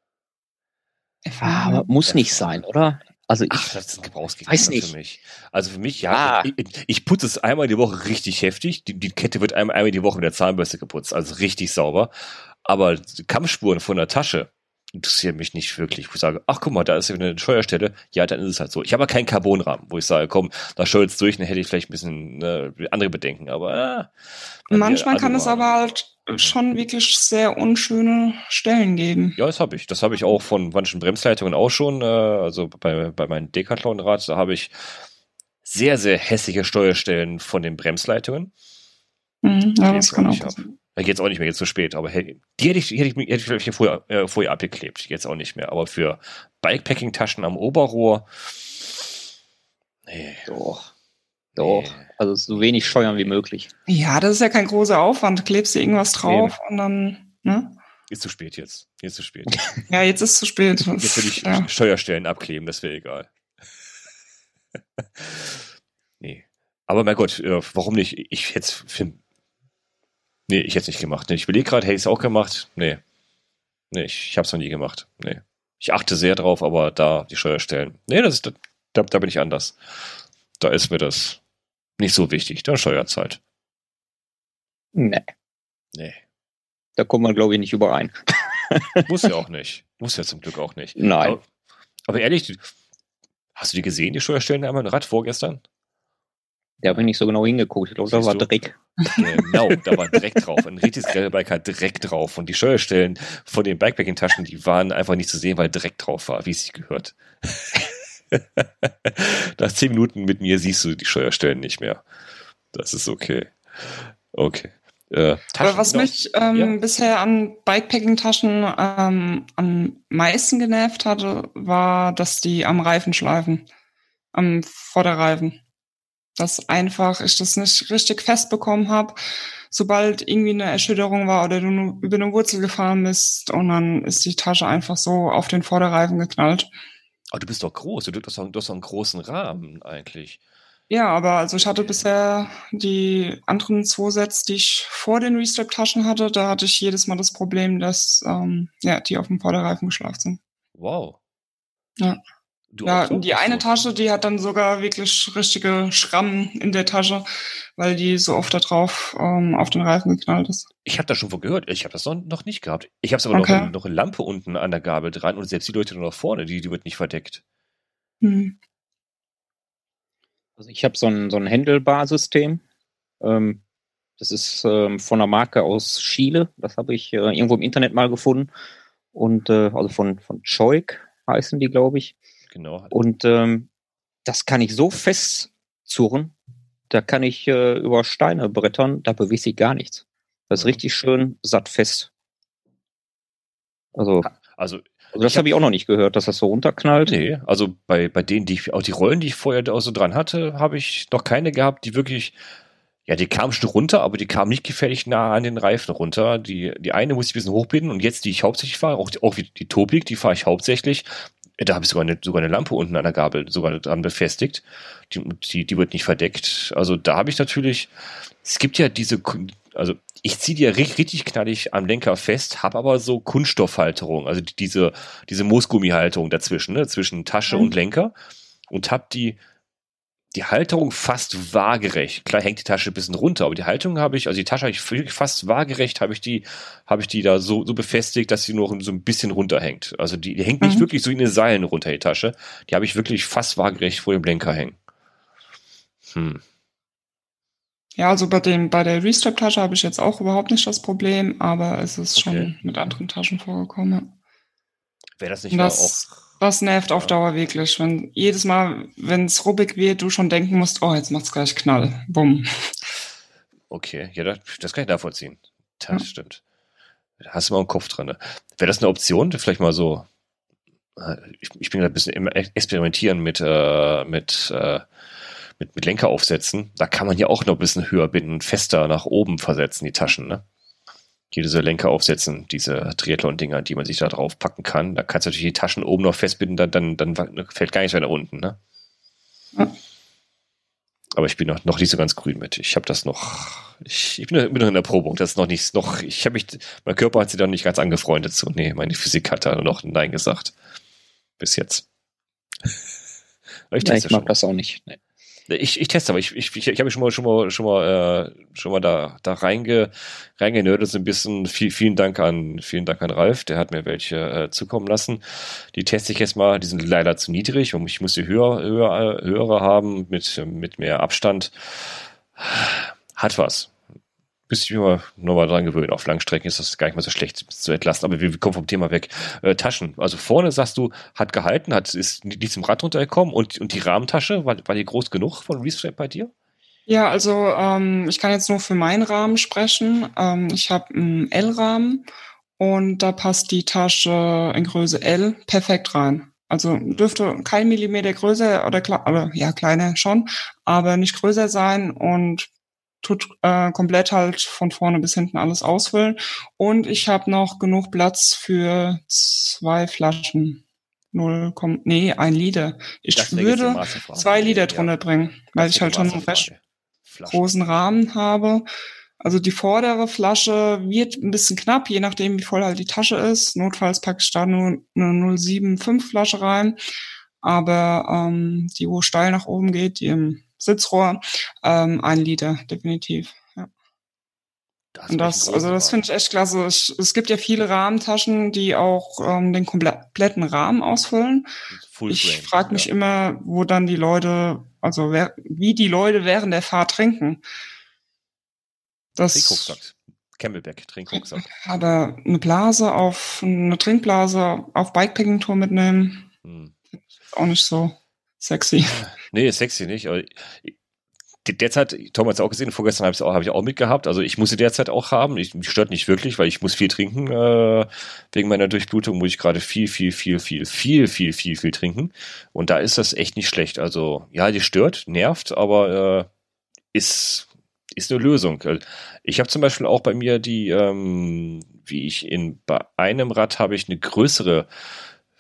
C: Erfahren? Aber muss erfahren. nicht sein, oder?
A: Also ich Ach, das ist ein Gebrauchsgegenstand für mich. Also für mich, ja, ah. ich, ich, putze es einmal die Woche richtig heftig. Die, die Kette wird einmal, einmal die Woche mit der Zahnbürste geputzt, also richtig sauber. Aber Kampfspuren von der Tasche, interessiert mich nicht wirklich. Wo ich sage, ach guck mal, da ist eine Steuerstelle. Ja, dann ist es halt so. Ich habe aber keinen Carbonrahmen, wo ich sage, komm, da steuert's durch, dann hätte ich vielleicht ein bisschen äh, andere Bedenken. Aber
B: äh, manchmal kann es aber halt schon wirklich sehr unschöne Stellen geben.
A: Ja, das habe ich. Das habe ich auch von manchen Bremsleitungen auch schon. Äh, also bei, bei meinem Decathlon-Rad, da habe ich sehr, sehr hässliche Steuerstellen von den Bremsleitungen.
B: Mhm, ja, das kann auch.
A: Da geht's auch nicht mehr, jetzt zu spät. Aber hey, die hätte ich, die hätte ich, hätte ich vielleicht vorher, äh, vorher abgeklebt. Jetzt auch nicht mehr. Aber für Bikepacking-Taschen am Oberrohr.
C: Nee. Doch. Doch. Nee. Also so wenig steuern wie möglich.
B: Ja, das ist ja kein großer Aufwand. Klebst du irgendwas drauf nee. und dann, ne?
A: Ist zu spät jetzt. Jetzt zu spät.
B: ja, jetzt ist zu spät.
A: jetzt würde ich ja. Steuerstellen abkleben, das wäre egal. nee. Aber mein Gott, äh, warum nicht? Ich hätte für Nee, ich hätte es nicht gemacht. Nee, ich überlege gerade, hätte ich es auch gemacht? Nee. Nee, ich, ich habe es noch nie gemacht. Nee. Ich achte sehr drauf, aber da die Steuerstellen. Nee, das ist, da, da bin ich anders. Da ist mir das nicht so wichtig. Da Steuerzeit.
C: Nee.
A: Nee.
C: Da kommt man, glaube ich, nicht überein.
A: Muss ja auch nicht. Muss ja zum Glück auch nicht.
C: Nein.
A: Aber, aber ehrlich, hast du die gesehen, die Steuerstellen einmal im Rad vorgestern?
C: Da habe ich nicht so genau hingeguckt. Ich glaube, da war Dreck.
A: Genau, da war Dreck drauf. Ein richtiges Gravelbike hat Dreck drauf. Und die Steuerstellen von den Bikepacking-Taschen, die waren einfach nicht zu sehen, weil Dreck drauf war, wie es sich gehört. Nach zehn Minuten mit mir siehst du die Steuerstellen nicht mehr. Das ist okay. Okay.
B: Äh, Aber was noch. mich ähm, ja. bisher an Bikepacking-Taschen ähm, am meisten genervt hatte, war, dass die am Reifen schleifen. Am Vorderreifen dass einfach ich das nicht richtig festbekommen habe. Sobald irgendwie eine Erschütterung war oder du über eine Wurzel gefahren bist und dann ist die Tasche einfach so auf den Vorderreifen geknallt.
A: Aber du bist doch groß, du hast doch, du hast doch einen großen Rahmen eigentlich.
B: Ja, aber also ich hatte bisher die anderen zwei Sets, die ich vor den Restrap-Taschen hatte, da hatte ich jedes Mal das Problem, dass ähm, ja, die auf dem Vorderreifen geschlafen sind.
A: Wow.
B: Ja. Du ja, die eine Tasche, die hat dann sogar wirklich richtige Schrammen in der Tasche, weil die so oft da drauf ähm, auf den Reifen geknallt ist.
A: Ich habe das schon von gehört. Ich habe das noch, nicht gehabt. Ich habe aber okay. noch, noch, eine Lampe unten an der Gabel dran und selbst die Leute noch vorne, die, die wird nicht verdeckt. Hm.
C: Also ich habe so ein, so ein Händelbar-System. Ähm, das ist ähm, von einer Marke aus Chile. Das habe ich äh, irgendwo im Internet mal gefunden. Und äh, also von, von Choik heißen die, glaube ich.
A: Genau.
C: Und ähm, das kann ich so festzurren, da kann ich äh, über Steine brettern, da bewegt sich gar nichts. Das ist richtig schön sattfest.
A: Also, also
C: Also das habe ich auch noch nicht gehört, dass das so runterknallt.
A: Nee, also bei, bei denen, die ich, auch die Rollen, die ich vorher auch so dran hatte, habe ich noch keine gehabt, die wirklich, ja, die kamen schon runter, aber die kamen nicht gefährlich nah an den Reifen runter. Die, die eine muss ich ein bisschen hochbinden und jetzt, die ich hauptsächlich fahre, auch, auch wie die Topik, die fahre ich hauptsächlich. Da habe ich sogar eine, sogar eine Lampe unten an der Gabel sogar dran befestigt. Die, die, die wird nicht verdeckt. Also da habe ich natürlich, es gibt ja diese, also ich ziehe die ja richtig, richtig knallig am Lenker fest, habe aber so Kunststoffhalterung, also diese, diese Moosgummihalterung dazwischen, ne, zwischen Tasche mhm. und Lenker und habe die, die Halterung fast waagerecht. Klar hängt die Tasche ein bisschen runter, aber die Halterung habe ich, also die Tasche habe ich fast waagerecht, habe ich die, habe ich die da so, so befestigt, dass sie nur so ein bisschen runterhängt. Also die, die hängt nicht mhm. wirklich so in den Seilen runter, die Tasche. Die habe ich wirklich fast waagerecht vor dem Lenker hängen.
B: Hm. Ja, also bei dem, bei der Restrap-Tasche habe ich jetzt auch überhaupt nicht das Problem, aber es ist okay. schon mit anderen Taschen vorgekommen.
A: Wäre das nicht das,
B: auch. Das nervt auf Dauer wirklich. Wenn jedes Mal, wenn es ruppig wird, du schon denken musst, oh, jetzt macht's gleich Knall. Bumm.
A: Okay, ja, das, das kann ich nachvollziehen. Das ja. stimmt. Da hast du mal einen Kopf dran. Ne? Wäre das eine Option? Vielleicht mal so. Äh, ich, ich bin ein bisschen experimentieren mit, äh, mit äh, mit, mit Lenker aufsetzen, da kann man ja auch noch ein bisschen höher binden, fester nach oben versetzen, die Taschen, ne? Hier diese Lenker aufsetzen, diese Triathlon-Dinger, die man sich da drauf packen kann. Da kannst du natürlich die Taschen oben noch festbinden, dann, dann, dann fällt gar nicht weiter unten, ne? Aber ich bin noch, noch nicht so ganz grün mit. Ich habe das noch, ich, ich bin, noch in der Probung. Das ist noch nicht, noch, ich habe mich, mein Körper hat sich da nicht ganz angefreundet zu. Nee, meine Physik hat da noch Nein gesagt. Bis jetzt.
C: ich, ja, ich mag das auch nicht. Nee.
A: Ich, ich teste aber, ich, ich, ich, habe schon mal schon mal schon mal äh, schon mal da da reinge reingenördet so ein bisschen. Viel, vielen Dank an vielen Dank an Ralf, der hat mir welche äh, zukommen lassen. Die teste ich jetzt mal. Die sind leider zu niedrig, ich muss die höher, höher höhere haben mit mit mehr Abstand. Hat was müsste ich mich mal nochmal dran gewöhnen. Auf Langstrecken ist das gar nicht mal so schlecht zu entlasten. Aber wir, wir kommen vom Thema weg. Äh, Taschen. Also vorne sagst du, hat gehalten, hat, ist nicht zum Rad runtergekommen und, und die Rahmentasche, war, war die groß genug von Restrap bei dir?
B: Ja, also ähm, ich kann jetzt nur für meinen Rahmen sprechen. Ähm, ich habe einen L-Rahmen und da passt die Tasche in Größe L perfekt rein. Also dürfte kein Millimeter größer oder, oder ja kleiner schon, aber nicht größer sein und tut äh, komplett halt von vorne bis hinten alles ausfüllen. Und ich habe noch genug Platz für zwei Flaschen. Null, nee, ein Liter. Ich das würde zwei Liter drunter ja. bringen, weil das ich halt schon einen recht großen Rahmen habe. Also die vordere Flasche wird ein bisschen knapp, je nachdem, wie voll halt die Tasche ist. Notfalls packe ich da nur eine 075 Flasche rein. Aber ähm, die, wo steil nach oben geht, die im Sitzrohr, ähm, ein Liter, definitiv. Ja. Das und das, also das finde ich echt klasse. Ich, es gibt ja viele Rahmentaschen, die auch ähm, den kompletten Rahmen ausfüllen. Full ich frage mich ja. immer, wo dann die Leute, also wer, wie die Leute während der Fahrt trinken.
A: Das, Trinkrucksack. Camelback, Trinkrucksack.
B: Aber eine Blase auf, eine Trinkblase auf Bikepacking-Tour mitnehmen, hm. ist auch nicht so sexy.
A: Nee, sexy nicht. Aber derzeit, Tom hat es auch gesehen, vorgestern habe hab ich auch mitgehabt. Also ich muss sie derzeit auch haben. Ich, mich stört nicht wirklich, weil ich muss viel trinken. Äh, wegen meiner Durchblutung muss ich gerade viel, viel, viel, viel, viel, viel, viel, viel trinken. Und da ist das echt nicht schlecht. Also ja, die stört, nervt, aber äh, ist ist eine Lösung. Ich habe zum Beispiel auch bei mir die, ähm, wie ich in bei einem Rad habe ich eine größere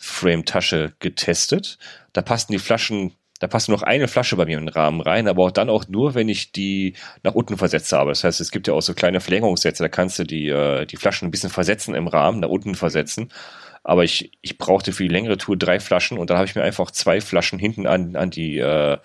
A: Frame-Tasche getestet. Da passten die Flaschen da passt nur noch eine Flasche bei mir in den Rahmen rein, aber auch dann auch nur, wenn ich die nach unten versetzt habe. Das heißt, es gibt ja auch so kleine Verlängerungssätze, da kannst du die, äh, die Flaschen ein bisschen versetzen im Rahmen, nach unten versetzen. Aber ich, ich brauchte für die längere Tour drei Flaschen und dann habe ich mir einfach zwei Flaschen hinten an, an die, äh,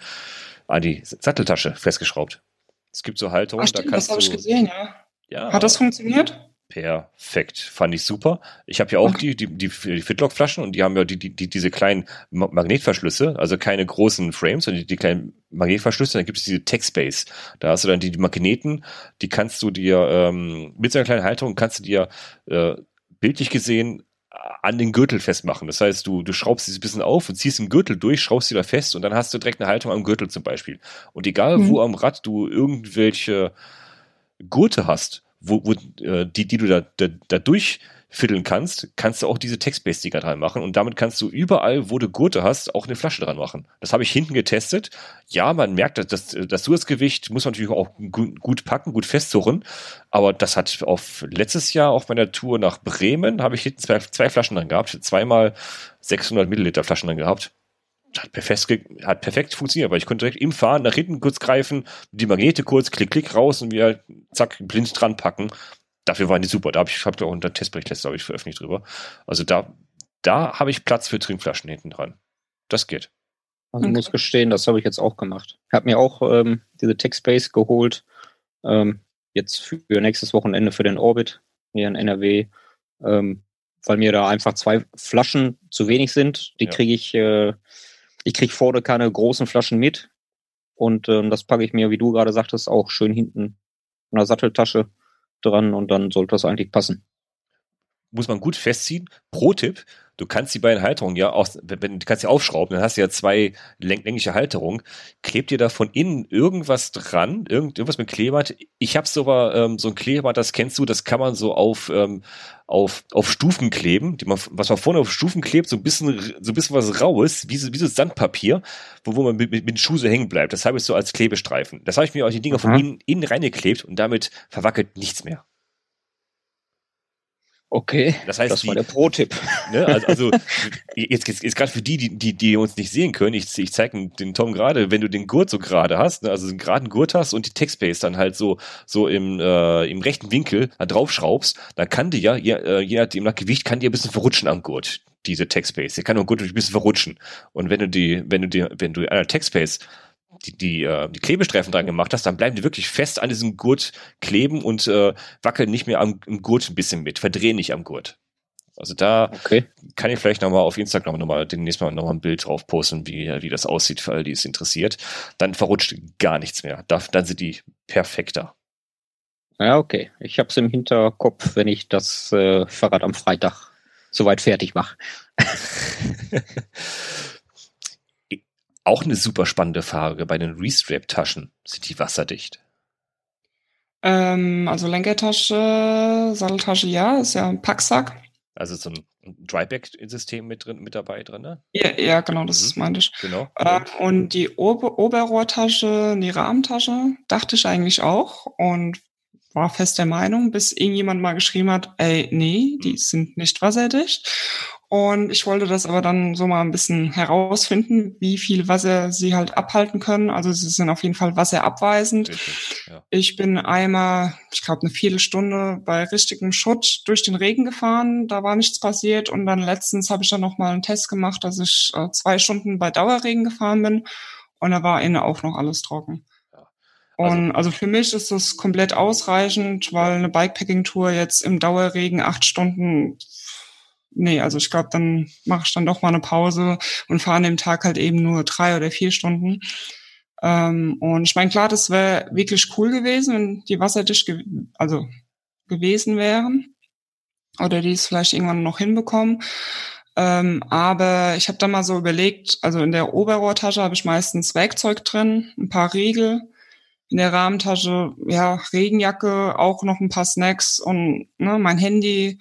A: an die Satteltasche festgeschraubt. Es gibt so Halterungen,
B: Ach, stimmt, da kannst das habe ich gesehen, ja. ja. Hat das funktioniert?
A: Perfekt, fand ich super. Ich habe ja auch okay. die, die, die, Fitlock-Flaschen und die haben ja die, die, die, diese kleinen Magnetverschlüsse, also keine großen Frames, sondern die, die kleinen Magnetverschlüsse, dann gibt es diese Tech-Space. Da hast du dann die, die Magneten, die kannst du dir ähm, mit so einer kleinen Halterung kannst du dir äh, bildlich gesehen an den Gürtel festmachen. Das heißt, du, du schraubst sie ein bisschen auf und ziehst den Gürtel durch, schraubst sie da fest und dann hast du direkt eine Haltung am Gürtel zum Beispiel. Und egal, mhm. wo am Rad du irgendwelche Gurte hast, wo, wo äh, die, die du da, da, da durch fiddeln kannst, kannst du auch diese Text-Based-Sticker dran machen und damit kannst du überall, wo du Gurte hast, auch eine Flasche dran machen. Das habe ich hinten getestet. Ja, man merkt, dass das, das Zusatzgewicht muss man natürlich auch gut, packen, gut festsuchen, aber das hat auf letztes Jahr auf meiner Tour nach Bremen habe ich hinten zwei, zwei Flaschen dran gehabt, zweimal 600 Milliliter Flaschen dran gehabt hat perfekt, hat perfekt funktioniert, weil ich konnte direkt im Fahren nach hinten kurz greifen, die Magnete kurz, klick, klick raus und wieder zack, blind dran packen dafür waren die super. Da habe ich hab auch unter Testbericht letztes, ich, veröffentlicht drüber. Also da, da habe ich Platz für Trinkflaschen hinten dran. Das geht.
C: Also ich muss gestehen, das habe ich jetzt auch gemacht. Ich habe mir auch ähm, diese Techspace geholt. Ähm, jetzt für nächstes Wochenende für den Orbit hier in NRW. Ähm, weil mir da einfach zwei Flaschen zu wenig sind. Die ja. kriege ich, äh, ich kriege vorne keine großen Flaschen mit. Und äh, das packe ich mir, wie du gerade sagtest, auch schön hinten in der Satteltasche dran und dann sollte das eigentlich passen.
A: Muss man gut festziehen. Pro-Tipp, du kannst die beiden Halterungen ja auch, wenn, du kannst sie aufschrauben, dann hast du ja zwei längliche Halterungen. Klebt dir da von innen irgendwas dran, irgend, irgendwas mit Klebeband? Ich habe so, ähm, so ein Klebeband, das kennst du, das kann man so auf, ähm, auf, auf Stufen kleben, die man, was man vorne auf Stufen klebt, so ein bisschen, so ein bisschen was raues, wie so, wie so Sandpapier, wo, wo man mit, mit, mit den Schuh so hängen bleibt. Das habe ich so als Klebestreifen. Das habe ich mir auch die Dinger von innen, innen reingeklebt und damit verwackelt nichts mehr.
C: Okay,
A: das heißt,
C: das war die, der Pro-Tipp.
A: Ne, also, also jetzt, jetzt, jetzt gerade für die, die, die uns nicht sehen können, ich, ich zeige den Tom gerade, wenn du den Gurt so gerade hast, ne, also einen geraden Gurt hast und die Textbase dann halt so so im, äh, im rechten Winkel da drauf schraubst, dann kann die ja, je, äh, je nachdem nach Gewicht, kann die ein bisschen verrutschen am Gurt, diese Textbase. Der kann auch gut ein bisschen verrutschen. Und wenn du die, wenn du die, wenn du einer Textbase die, die, äh, die Klebestreifen dran gemacht hast, dann bleiben die wirklich fest an diesem Gurt kleben und äh, wackeln nicht mehr am, am Gurt ein bisschen mit, verdrehen nicht am Gurt. Also da okay. kann ich vielleicht nochmal auf Instagram nochmal demnächst mal nochmal ein Bild drauf posten, wie, wie das aussieht für all die es interessiert. Dann verrutscht gar nichts mehr. Da, dann sind die perfekter.
C: Ja, okay. Ich habe es im Hinterkopf, wenn ich das äh, Fahrrad am Freitag soweit fertig mache.
A: Auch eine super spannende Frage. Bei den Restrap-Taschen sind die wasserdicht?
B: Ähm, also Lenkertasche, Satteltasche, ja, ist ja ein Packsack.
A: Also so ein Dryback-System mit drin, mit dabei drin, ne?
B: Ja, ja genau, das mhm. meinte ich.
A: Genau.
B: Ähm, und die Ober Oberrohrtasche, die Rahmentasche, dachte ich eigentlich auch und war fest der Meinung, bis irgendjemand mal geschrieben hat, ey, nee, die mhm. sind nicht wasserdicht. Und ich wollte das aber dann so mal ein bisschen herausfinden, wie viel Wasser sie halt abhalten können. Also sie sind auf jeden Fall wasserabweisend. Ja. Ich bin einmal, ich glaube, eine Viertelstunde bei richtigem Schutt durch den Regen gefahren. Da war nichts passiert. Und dann letztens habe ich dann noch mal einen Test gemacht, dass ich äh, zwei Stunden bei Dauerregen gefahren bin. Und da war innen auch noch alles trocken. Also, und also für mich ist das komplett ausreichend, weil eine Bikepacking-Tour jetzt im Dauerregen acht Stunden nee, also ich glaube, dann mache ich dann doch mal eine Pause und fahre an dem Tag halt eben nur drei oder vier Stunden. Ähm, und ich meine, klar, das wäre wirklich cool gewesen, wenn die wasserdicht ge also gewesen wären. Oder die es vielleicht irgendwann noch hinbekommen. Ähm, aber ich habe da mal so überlegt, also in der Oberrohrtasche habe ich meistens Werkzeug drin, ein paar Riegel. In der Rahmentasche, ja, Regenjacke, auch noch ein paar Snacks und ne, mein Handy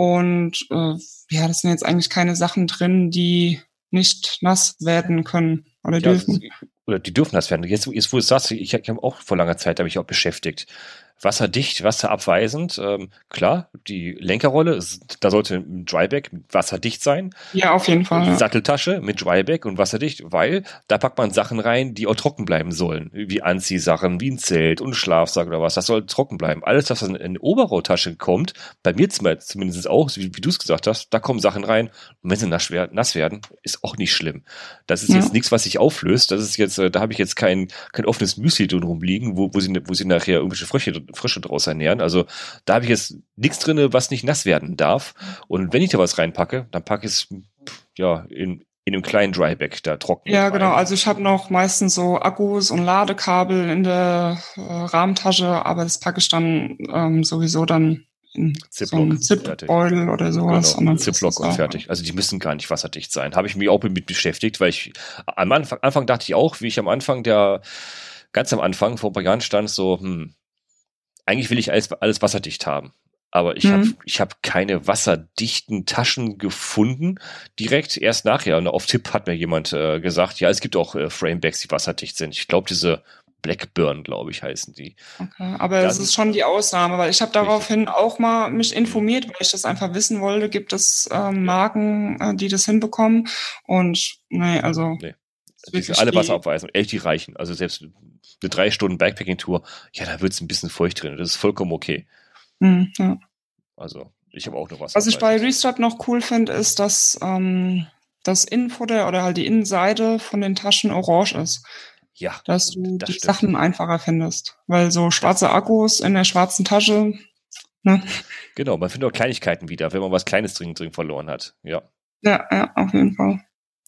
B: und äh, ja, das sind jetzt eigentlich keine Sachen drin, die nicht nass werden können oder ja, dürfen.
A: Oder die dürfen nass werden. Jetzt, jetzt wo du sagst, ich, ich habe auch vor langer Zeit, ich auch beschäftigt wasserdicht, wasserabweisend. Ähm, klar, die Lenkerrolle, ist, da sollte ein Dryback wasserdicht sein.
B: Ja, auf jeden Fall.
A: Die Satteltasche mit Dryback und wasserdicht, weil da packt man Sachen rein, die auch trocken bleiben sollen. Wie Anziehsachen, wie ein Zelt und Schlafsack oder was. Das soll trocken bleiben. Alles, was in eine Oberrohrtasche kommt, bei mir zumindest auch, wie, wie du es gesagt hast, da kommen Sachen rein. Und wenn sie nass werden, nass werden ist auch nicht schlimm. Das ist ja. jetzt nichts, was sich auflöst. Das ist jetzt, äh, da habe ich jetzt kein, kein offenes Müsli drin rumliegen, wo, wo, sie, wo sie nachher irgendwelche Frösche Frische draus ernähren. Also da habe ich jetzt nichts drinne, was nicht nass werden darf. Und wenn ich da was reinpacke, dann packe ich es ja in, in einem kleinen Dryback da trocken.
B: Ja, genau. Also ich habe noch meistens so Akkus und Ladekabel in der äh, Rahmentasche, aber das packe ich dann ähm, sowieso dann in Ziplock, so Zipbeutel oder sowas.
A: Genau, Ziplock und fertig. Also die müssen gar nicht wasserdicht sein. Habe ich mich auch mit beschäftigt, weil ich am Anfang, Anfang dachte ich auch, wie ich am Anfang der, ganz am Anfang vor ein paar Jahren stand, so, hm, eigentlich will ich alles, alles wasserdicht haben. Aber ich mhm. habe ich hab keine wasserdichten Taschen gefunden. Direkt erst nachher. Und auf Tipp hat mir jemand äh, gesagt, ja, es gibt auch äh, Framebacks, die wasserdicht sind. Ich glaube, diese Blackburn, glaube ich, heißen die.
B: Okay, aber das ist schon die Ausnahme, weil ich habe daraufhin auch mal mich informiert, weil ich das einfach wissen wollte. Gibt es ähm, Marken, äh, die das hinbekommen? Und nee, also nee.
A: Die sind alle Wasser abweisen. Echt, die reichen. Also selbst eine drei Stunden Backpacking-Tour, ja, da wird es ein bisschen feucht drin. Das ist vollkommen okay. Mhm, ja. Also, ich habe auch noch was.
B: Was ich bei Restart noch cool finde, ist, dass ähm, das Innenfutter oder halt die Innenseite von den Taschen orange ist. Ja. Dass du das die stimmt. Sachen einfacher findest. Weil so schwarze Akkus in der schwarzen Tasche, ne?
A: Genau, man findet auch Kleinigkeiten wieder, wenn man was Kleines drin, drin verloren hat. Ja.
B: Ja, ja, auf jeden Fall.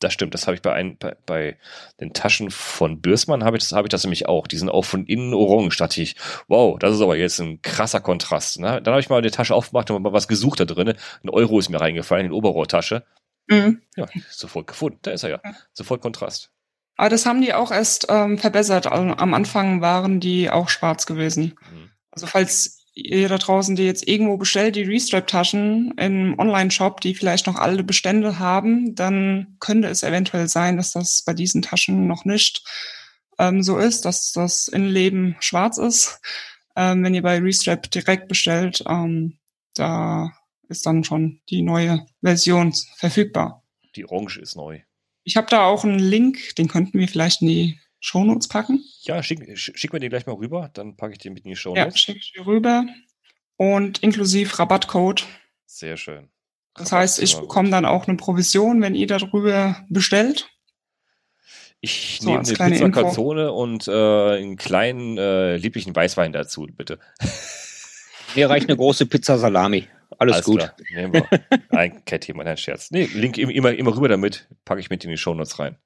A: Das stimmt, das habe ich bei, ein, bei, bei den Taschen von Bürsmann habe ich, das, hab ich das nämlich auch. Die sind auch von innen orange. Dachte ich, wow, das ist aber jetzt ein krasser Kontrast. Ne? Dann habe ich mal die Tasche aufgemacht und mal was gesucht da drin. Ein Euro ist mir reingefallen in die Oberrohrtasche. Mhm. Ja, sofort gefunden. Da ist er ja. Sofort Kontrast.
B: Aber das haben die auch erst ähm, verbessert. Also, am Anfang waren die auch schwarz gewesen. Mhm. Also falls ihr da draußen, die jetzt irgendwo bestellt, die Restrap-Taschen im Online-Shop, die vielleicht noch alle Bestände haben, dann könnte es eventuell sein, dass das bei diesen Taschen noch nicht ähm, so ist, dass das Innenleben schwarz ist. Ähm, wenn ihr bei Restrap direkt bestellt, ähm, da ist dann schon die neue Version verfügbar.
A: Die Orange ist neu.
B: Ich habe da auch einen Link, den könnten wir vielleicht in die Shownotes packen.
A: Ja, schick, schick mir den gleich mal rüber, dann packe ich den mit in die Shownotes.
B: Ja, schick ich dir rüber. Und inklusive Rabattcode.
A: Sehr schön.
B: Das Rabatt heißt, ich bekomme dann auch eine Provision, wenn ihr darüber bestellt.
A: Ich so, nehme eine Pizza Calzone und äh, einen kleinen äh, lieblichen Weißwein dazu, bitte.
C: Mir reicht eine große Pizza Salami. Alles, Alles gut. Klar. Nehmen wir.
A: Ein kein Thema, ein Scherz. Nee, Link immer, immer rüber damit, packe ich mit in die Shownotes rein.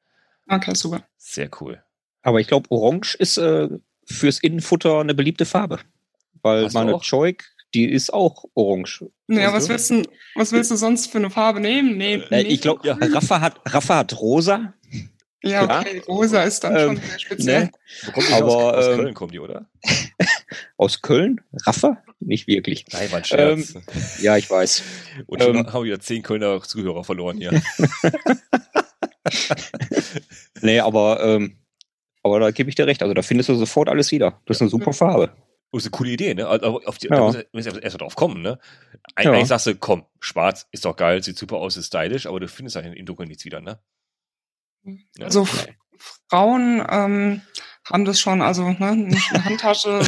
B: Okay, super.
A: Sehr cool.
C: Aber ich glaube, Orange ist äh, fürs Innenfutter eine beliebte Farbe. Weil Hast meine Choik, die ist auch orange.
B: Ja, was willst, du, was willst du sonst für eine Farbe nehmen? Nee,
C: äh, ich glaube, ja. Raffa, hat, Raffa hat rosa.
B: Ja, okay, rosa ist dann ähm, schon sehr speziell. Ne?
A: Aber, aus, aus ähm, Köln kommt die, oder?
C: aus Köln? Raffa? Nicht wirklich.
A: Nein, war ein Scherz. Ähm,
C: ja, ich weiß.
A: Und schon ähm, haben wir wieder zehn Kölner Zuhörer verloren hier.
C: nee, aber, ähm, aber da gebe ich dir recht. Also da findest du sofort alles wieder. Das ist eine super Farbe.
A: Das ist eine coole Idee, ne? Also auf die, ja. Da muss du erst mal drauf kommen, ne? Eigentlich ja. sagst du, komm, schwarz ist doch geil, sieht super aus, ist stylisch, aber du findest halt in Dunkeln nichts wieder, ne?
B: Ja. Also Frauen ähm, haben das schon, also ne, nicht eine Handtasche.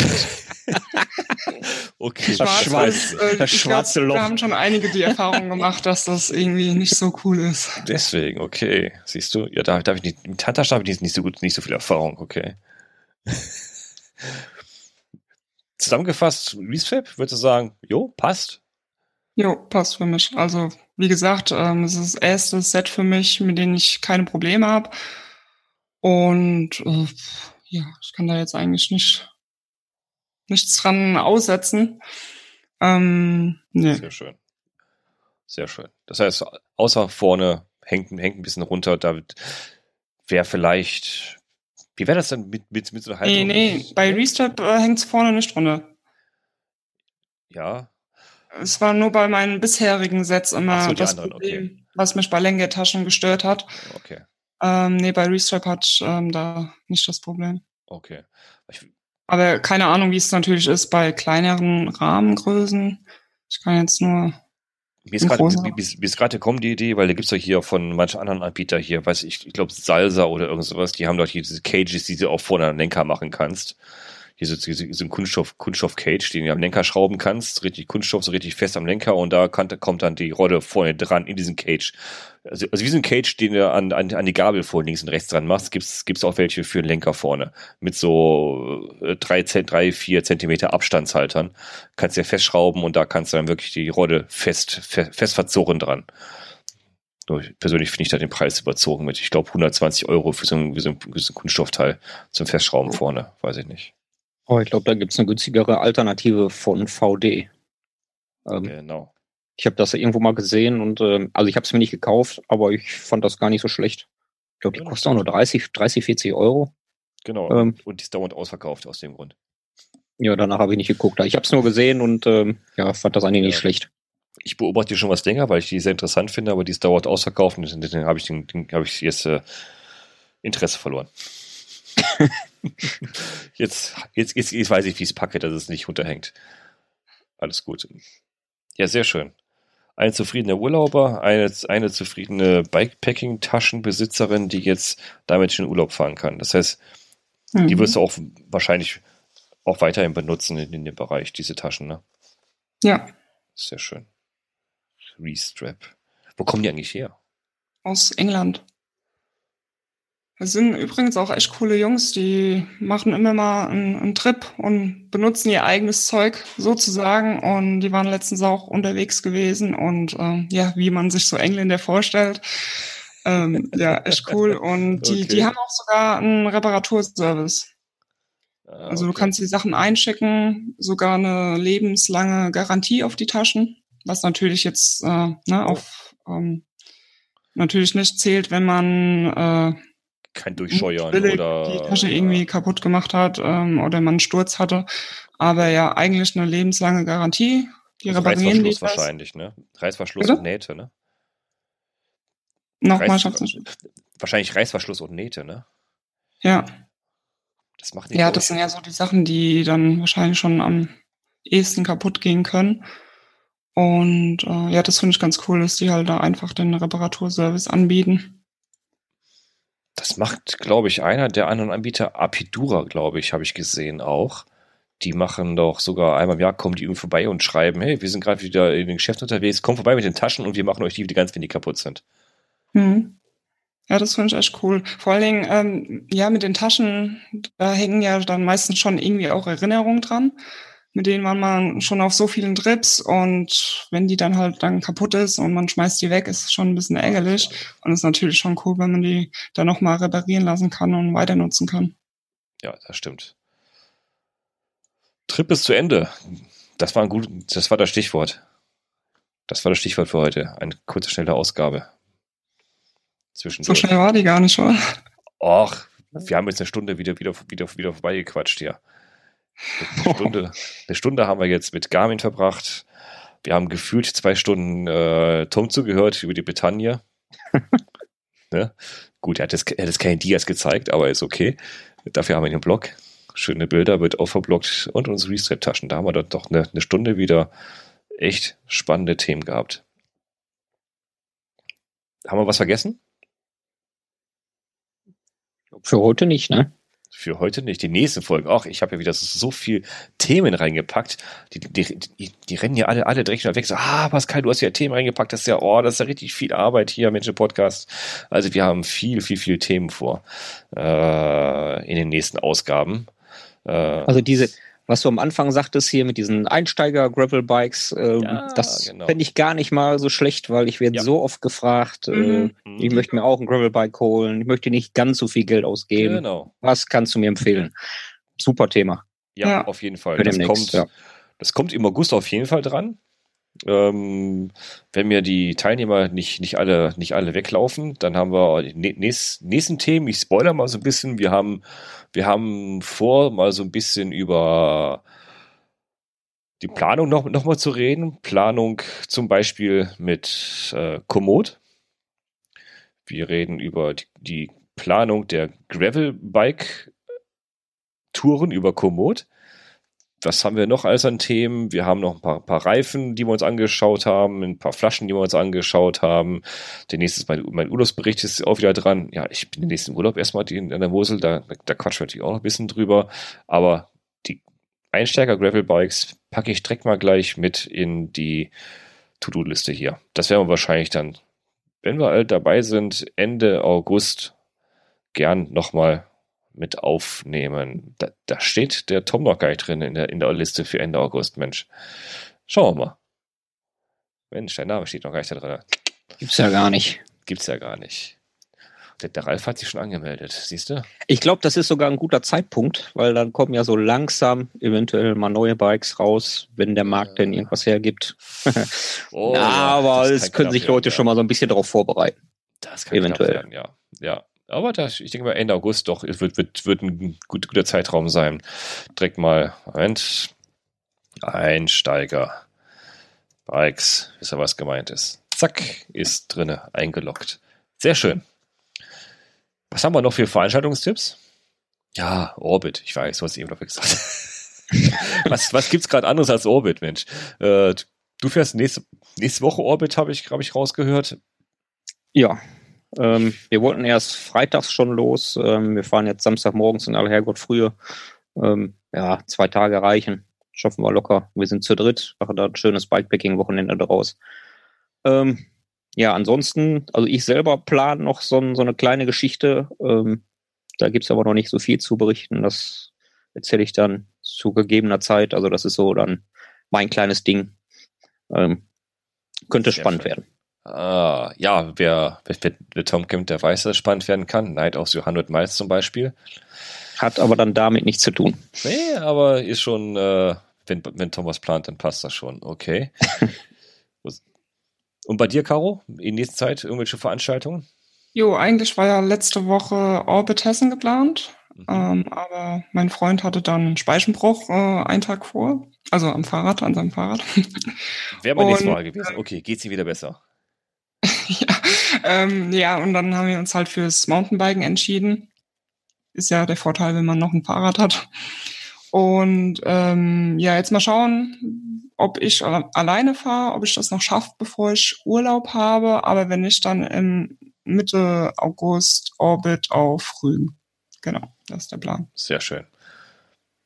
A: okay,
B: das, schwarz, äh, das schwarze glaub, Loch. Wir haben schon einige die Erfahrung gemacht, dass das irgendwie nicht so cool ist.
A: Deswegen, okay. Siehst du, ja, da, da habe ich nicht, mit Handtasche habe ich nicht so gut, nicht so viel Erfahrung, okay. Zusammengefasst, Resfab, würdest du sagen, jo, passt?
B: Jo, passt für mich. Also, wie gesagt, ähm, es ist das erste Set für mich, mit dem ich keine Probleme habe. Und äh, ja, ich kann da jetzt eigentlich nicht nichts dran aussetzen. Ähm,
A: nee. Sehr schön. Sehr schön. Das heißt, außer vorne hängt, hängt ein bisschen runter, da wäre vielleicht. Wie wäre das denn mit, mit, mit so einer
B: Haltung? Nee, nee, bei Restart äh, hängt es vorne nicht runter.
A: Ja.
B: Es war nur bei meinen bisherigen Sets immer so, das anderen, Problem, okay. was mich bei Längetaschen gestört hat.
A: Okay.
B: Ähm, nee, bei Restripe hat ähm, da nicht das Problem.
A: Okay. Ich,
B: Aber keine Ahnung, wie es natürlich ist bei kleineren Rahmengrößen. Ich kann jetzt nur.
A: Mir ist gerade wie, ist gerade gekommen die Idee, weil da gibt's doch hier von manchen anderen Anbietern hier, weiß ich, ich glaube Salsa oder irgend sowas, die haben doch hier diese Cages, die du auch vorne an den Lenker machen kannst so, so ein Kunststoff, Kunststoff-Cage, den du am Lenker schrauben kannst, richtig Kunststoff, so richtig fest am Lenker und da kann, kommt dann die Rolle vorne dran in diesen Cage. Also, also wie so ein Cage, den du an, an, an die Gabel vor links und rechts dran machst, gibt's gibt's auch welche für den Lenker vorne. Mit so äh, drei, drei, vier Zentimeter Abstandshaltern. Kannst du ja festschrauben und da kannst du dann wirklich die Rolle fest, fest, fest verzurren dran. Persönlich finde ich da den Preis überzogen mit, ich glaube, 120 Euro für so ein, für so ein, für so ein Kunststoffteil zum Festschrauben vorne, weiß ich nicht.
C: Oh, ich glaube, da gibt es eine günstigere Alternative von VD.
A: Ähm, genau.
C: Ich habe das irgendwo mal gesehen und äh, also ich habe es mir nicht gekauft, aber ich fand das gar nicht so schlecht. Ich glaube, die ja, kostet auch nur 30, 30, 40 Euro.
A: Genau. Ähm, und die ist dauernd ausverkauft aus dem Grund.
C: Ja, danach habe ich nicht geguckt. Ich habe es nur gesehen und ähm, ja, fand das eigentlich ja. nicht schlecht.
A: Ich beobachte die schon was länger, weil ich die sehr interessant finde, aber die ist dauert ausverkauft und deswegen habe ich, den, den, hab ich jetzt äh, Interesse verloren. jetzt, jetzt, jetzt, jetzt weiß ich, wie ich es packe, dass es nicht runterhängt. Alles gut. Ja, sehr schön. Ein zufriedener Urlauber, eine, eine zufriedene Bikepacking-Taschenbesitzerin, die jetzt damit in den Urlaub fahren kann. Das heißt, mhm. die wirst du auch wahrscheinlich auch weiterhin benutzen in, in dem Bereich, diese Taschen, ne?
B: Ja.
A: Sehr schön. Restrap. Wo kommen die eigentlich her?
B: Aus England. Das sind übrigens auch echt coole Jungs, die machen immer mal einen, einen, Trip und benutzen ihr eigenes Zeug sozusagen. Und die waren letztens auch unterwegs gewesen und äh, ja, wie man sich so Engländer vorstellt. Ähm, ja, echt cool. Und die, okay. die haben auch sogar einen Reparaturservice. Ah, also du kannst die Sachen einschicken, sogar eine lebenslange Garantie auf die Taschen, was natürlich jetzt äh, ne, auf ähm, natürlich nicht zählt, wenn man äh,
A: kein Durchscheuern oder
B: die Tasche irgendwie kaputt gemacht hat ähm, oder man einen Sturz hatte. Aber ja, eigentlich eine lebenslange Garantie.
A: Die also reparieren Reißverschluss die wahrscheinlich, ne? Reißverschluss Bitte? und Nähte, ne?
B: Nochmal
A: Reiß, Wahrscheinlich Reißverschluss und Nähte, ne?
B: Ja. Das macht nicht Ja, das sind ja so die Sachen, die dann wahrscheinlich schon am ehesten kaputt gehen können. Und äh, ja, das finde ich ganz cool, dass die halt da einfach den Reparaturservice anbieten.
A: Das macht, glaube ich, einer der anderen Anbieter, Apidura, glaube ich, habe ich gesehen auch. Die machen doch sogar einmal im Jahr, kommen die irgendwie vorbei und schreiben, hey, wir sind gerade wieder in den Geschäften unterwegs, kommt vorbei mit den Taschen und wir machen euch die wieder ganz, wenn die kaputt sind.
B: Mhm. Ja, das finde ich echt cool. Vor allen Dingen, ähm, ja, mit den Taschen, da hängen ja dann meistens schon irgendwie auch Erinnerungen dran mit denen war man schon auf so vielen Trips und wenn die dann halt dann kaputt ist und man schmeißt die weg, ist es schon ein bisschen ärgerlich und ist natürlich schon cool, wenn man die dann nochmal reparieren lassen kann und weiter nutzen kann.
A: Ja, das stimmt. Trip ist zu Ende. Das war ein gut, das war das Stichwort. Das war das Stichwort für heute. Eine kurze, schnelle Ausgabe.
B: So schnell war die gar nicht, oder?
A: Och, wir haben jetzt eine Stunde wieder, wieder, wieder, wieder vorbeigequatscht hier. Eine Stunde, eine Stunde haben wir jetzt mit Garmin verbracht. Wir haben gefühlt zwei Stunden äh, Tom zugehört über die Bretagne. ne? Gut, er hat, das, er hat das keine Dias gezeigt, aber ist okay. Dafür haben wir den Blog. Schöne Bilder, wird auch verblockt und unsere Restrap-Taschen. Da haben wir dann doch eine, eine Stunde wieder echt spannende Themen gehabt. Haben wir was vergessen?
C: Für heute nicht, ne?
A: Für heute nicht. Die nächste Folge, auch ich habe ja wieder so viel Themen reingepackt. Die, die, die, die rennen ja alle, alle direkt weg. So, ah, Pascal, du hast ja Themen reingepackt. Das ist ja, oh, das ist ja richtig viel Arbeit hier, Menschen Podcast. Also wir haben viel, viel, viel Themen vor äh, in den nächsten Ausgaben.
C: Äh, also diese, was du am Anfang sagtest hier mit diesen Einsteiger-Gravel-Bikes, äh, ja, das genau. fände ich gar nicht mal so schlecht, weil ich werde ja. so oft gefragt, äh, mhm. äh, ich möchte mir auch ein Gravel-Bike holen, ich möchte nicht ganz so viel Geld ausgeben. Genau. Was kannst du mir empfehlen? Super Thema.
A: Ja, ja. auf jeden Fall. Das kommt, das kommt im August auf jeden Fall dran. Ähm, wenn mir die Teilnehmer nicht, nicht, alle, nicht alle weglaufen, dann haben wir die nächsten, Themen. Ich spoiler mal so ein bisschen. Wir haben, wir haben vor, mal so ein bisschen über die Planung noch, noch zu reden. Planung zum Beispiel mit äh, Komoot. Wir reden über die, die Planung der Gravel-Bike-Touren über Komoot was haben wir noch alles an Themen? Wir haben noch ein paar, paar, Reifen, die wir uns angeschaut haben, ein paar Flaschen, die wir uns angeschaut haben. Der nächste mein, mein Urlaubsbericht ist auch wieder dran. Ja, ich bin den nächsten Urlaub erstmal in, in der Mosel, da, da quatschen wir natürlich auch noch ein bisschen drüber. Aber die Einsteiger Gravel Bikes packe ich direkt mal gleich mit in die To-Do-Liste hier. Das werden wir wahrscheinlich dann, wenn wir alt dabei sind, Ende August gern nochmal mit aufnehmen. Da, da steht der Tom noch gar nicht drin in der, in der Liste für Ende August, Mensch. Schauen wir mal. Mensch, dein Name steht noch gar nicht da drin.
C: Gibt's ja gar nicht.
A: Gibt's ja gar nicht. Der, Ralf hat sich schon angemeldet, siehst du?
C: Ich glaube, das ist sogar ein guter Zeitpunkt, weil dann kommen ja so langsam eventuell mal neue Bikes raus, wenn der Markt denn irgendwas hergibt. oh, ja, aber es können sich Leute werden, schon mal so ein bisschen darauf vorbereiten.
A: Das kann eventuell. Werden, ja. Ja, aber das, ich denke mal Ende August doch, es wird, wird, wird ein gut, guter Zeitraum sein. Direkt mal, Moment, Einsteiger. Bikes, wisst ihr, was gemeint ist. Zack, ist drinne, eingeloggt. Sehr schön. Was haben wir noch für Veranstaltungstipps? Ja, Orbit, ich weiß, was ich eben noch gesagt was, was gibt's gerade anderes als Orbit, Mensch? Äh, du fährst nächste, nächste Woche Orbit, habe ich, glaube ich, rausgehört.
C: Ja, ähm, wir wollten erst freitags schon los. Ähm, wir fahren jetzt Samstagmorgens in aller Herrgott früher. Ähm, ja, zwei Tage reichen. Schaffen wir locker. Wir sind zu dritt. Machen da ein schönes Bikepacking-Wochenende daraus. Ähm, ja, ansonsten, also ich selber plane noch so, so eine kleine Geschichte. Ähm, da gibt's aber noch nicht so viel zu berichten. Das erzähle ich dann zu gegebener Zeit. Also das ist so dann mein kleines Ding. Ähm, könnte Sehr spannend schön. werden.
A: Ah, ja, wer, wer, wer Tom kennt, der weiß, dass es spannend werden kann. Night of the 100 Miles zum Beispiel.
C: Hat aber dann damit nichts zu tun.
A: Nee, aber ist schon, äh, wenn, wenn Thomas plant, dann passt das schon. Okay. Und bei dir, Caro, in nächster Zeit irgendwelche Veranstaltungen?
B: Jo, eigentlich war ja letzte Woche Orbit Hessen geplant. Mhm. Ähm, aber mein Freund hatte dann Speichenbruch äh, einen Tag vor. Also am Fahrrad, an seinem Fahrrad.
A: Wäre mal nächste Mal gewesen. Okay, geht's ihm wieder besser?
B: ja, ähm, ja, und dann haben wir uns halt fürs Mountainbiken entschieden. Ist ja der Vorteil, wenn man noch ein Fahrrad hat. Und ähm, ja, jetzt mal schauen, ob ich alleine fahre, ob ich das noch schaffe, bevor ich Urlaub habe. Aber wenn nicht, dann im Mitte August Orbit auf Rügen. Genau, das ist der Plan.
A: Sehr schön.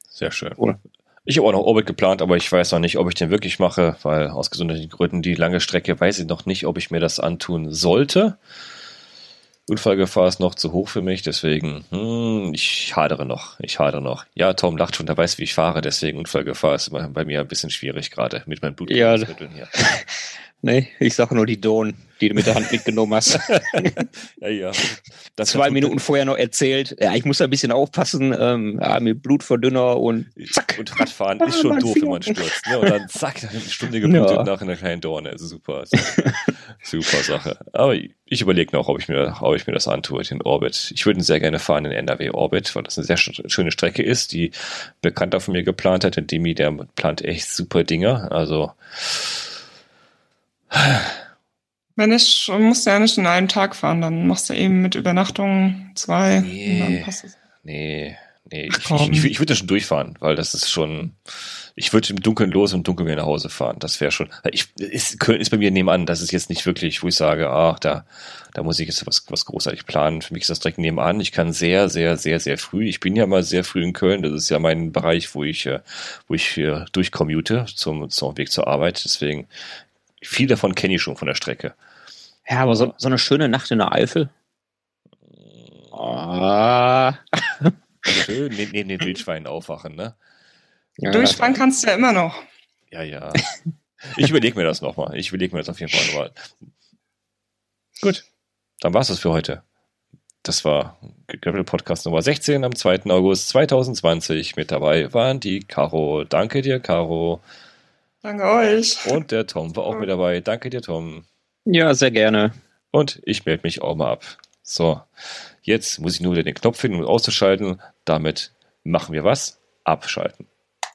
A: Sehr schön. Cool. Ich habe auch noch Orbit geplant, aber ich weiß noch nicht, ob ich den wirklich mache, weil aus gesundheitlichen Gründen die lange Strecke weiß ich noch nicht, ob ich mir das antun sollte. Unfallgefahr ist noch zu hoch für mich, deswegen, hm, ich hadere noch, ich hadere noch. Ja, Tom lacht schon, der weiß, wie ich fahre, deswegen Unfallgefahr ist bei mir ein bisschen schwierig gerade mit meinen Blutmitteln
C: ja. hier. nee, ich sage nur die Don die du mit der Hand mitgenommen hast. ja, ja. Das Zwei Minuten vorher noch erzählt, ja, ich muss ein bisschen aufpassen, ähm, ja, mit Blutverdünner und
A: zack. Und Radfahren ist schon doof, wenn man stürzt. Ne? Und dann zack, eine Stunde geblutet ja. nach einer kleinen Dorne. Also super. super Sache. Aber ich überlege noch, ob ich, mir, ob ich mir das antue, den Orbit. Ich würde sehr gerne fahren in NRW Orbit, weil das eine sehr schöne Strecke ist, die Bekannter von mir geplant hat. Und Demi, der plant echt super Dinge. Also
B: wenn ich, musst du ja nicht in einem Tag fahren, dann machst du eben mit Übernachtung zwei nee, und dann passt es.
A: Nee, nee, ich, ich, ich, ich würde schon durchfahren, weil das ist schon, ich würde im Dunkeln los und im Dunkeln wieder nach Hause fahren. Das wäre schon, ich, ist, Köln ist bei mir nebenan, das ist jetzt nicht wirklich, wo ich sage, ach, da, da muss ich jetzt was, was großartig planen. Für mich ist das direkt nebenan. Ich kann sehr, sehr, sehr, sehr früh, ich bin ja mal sehr früh in Köln, das ist ja mein Bereich, wo ich, äh, wo ich durchcommute zum, zum Weg zur Arbeit, deswegen viel davon kenne ich schon von der Strecke.
C: Ja, aber so, so eine schöne Nacht in der Eifel.
A: Ah. Schön neben, neben den Wildschweinen aufwachen, ne?
B: Ja, Durchfahren kannst du ja immer noch.
A: Ja, ja. Ich überlege mir das nochmal. Ich überlege mir das auf jeden Fall nochmal. Gut, dann war es das für heute. Das war Gravel Podcast Nummer 16 am 2. August 2020. Mit dabei waren die Caro. Danke dir, Caro.
B: Danke euch.
A: Und der Tom war auch mit dabei. Danke dir, Tom.
C: Ja, sehr gerne.
A: Und ich melde mich auch mal ab. So, jetzt muss ich nur wieder den Knopf finden, um auszuschalten. Damit machen wir was? Abschalten.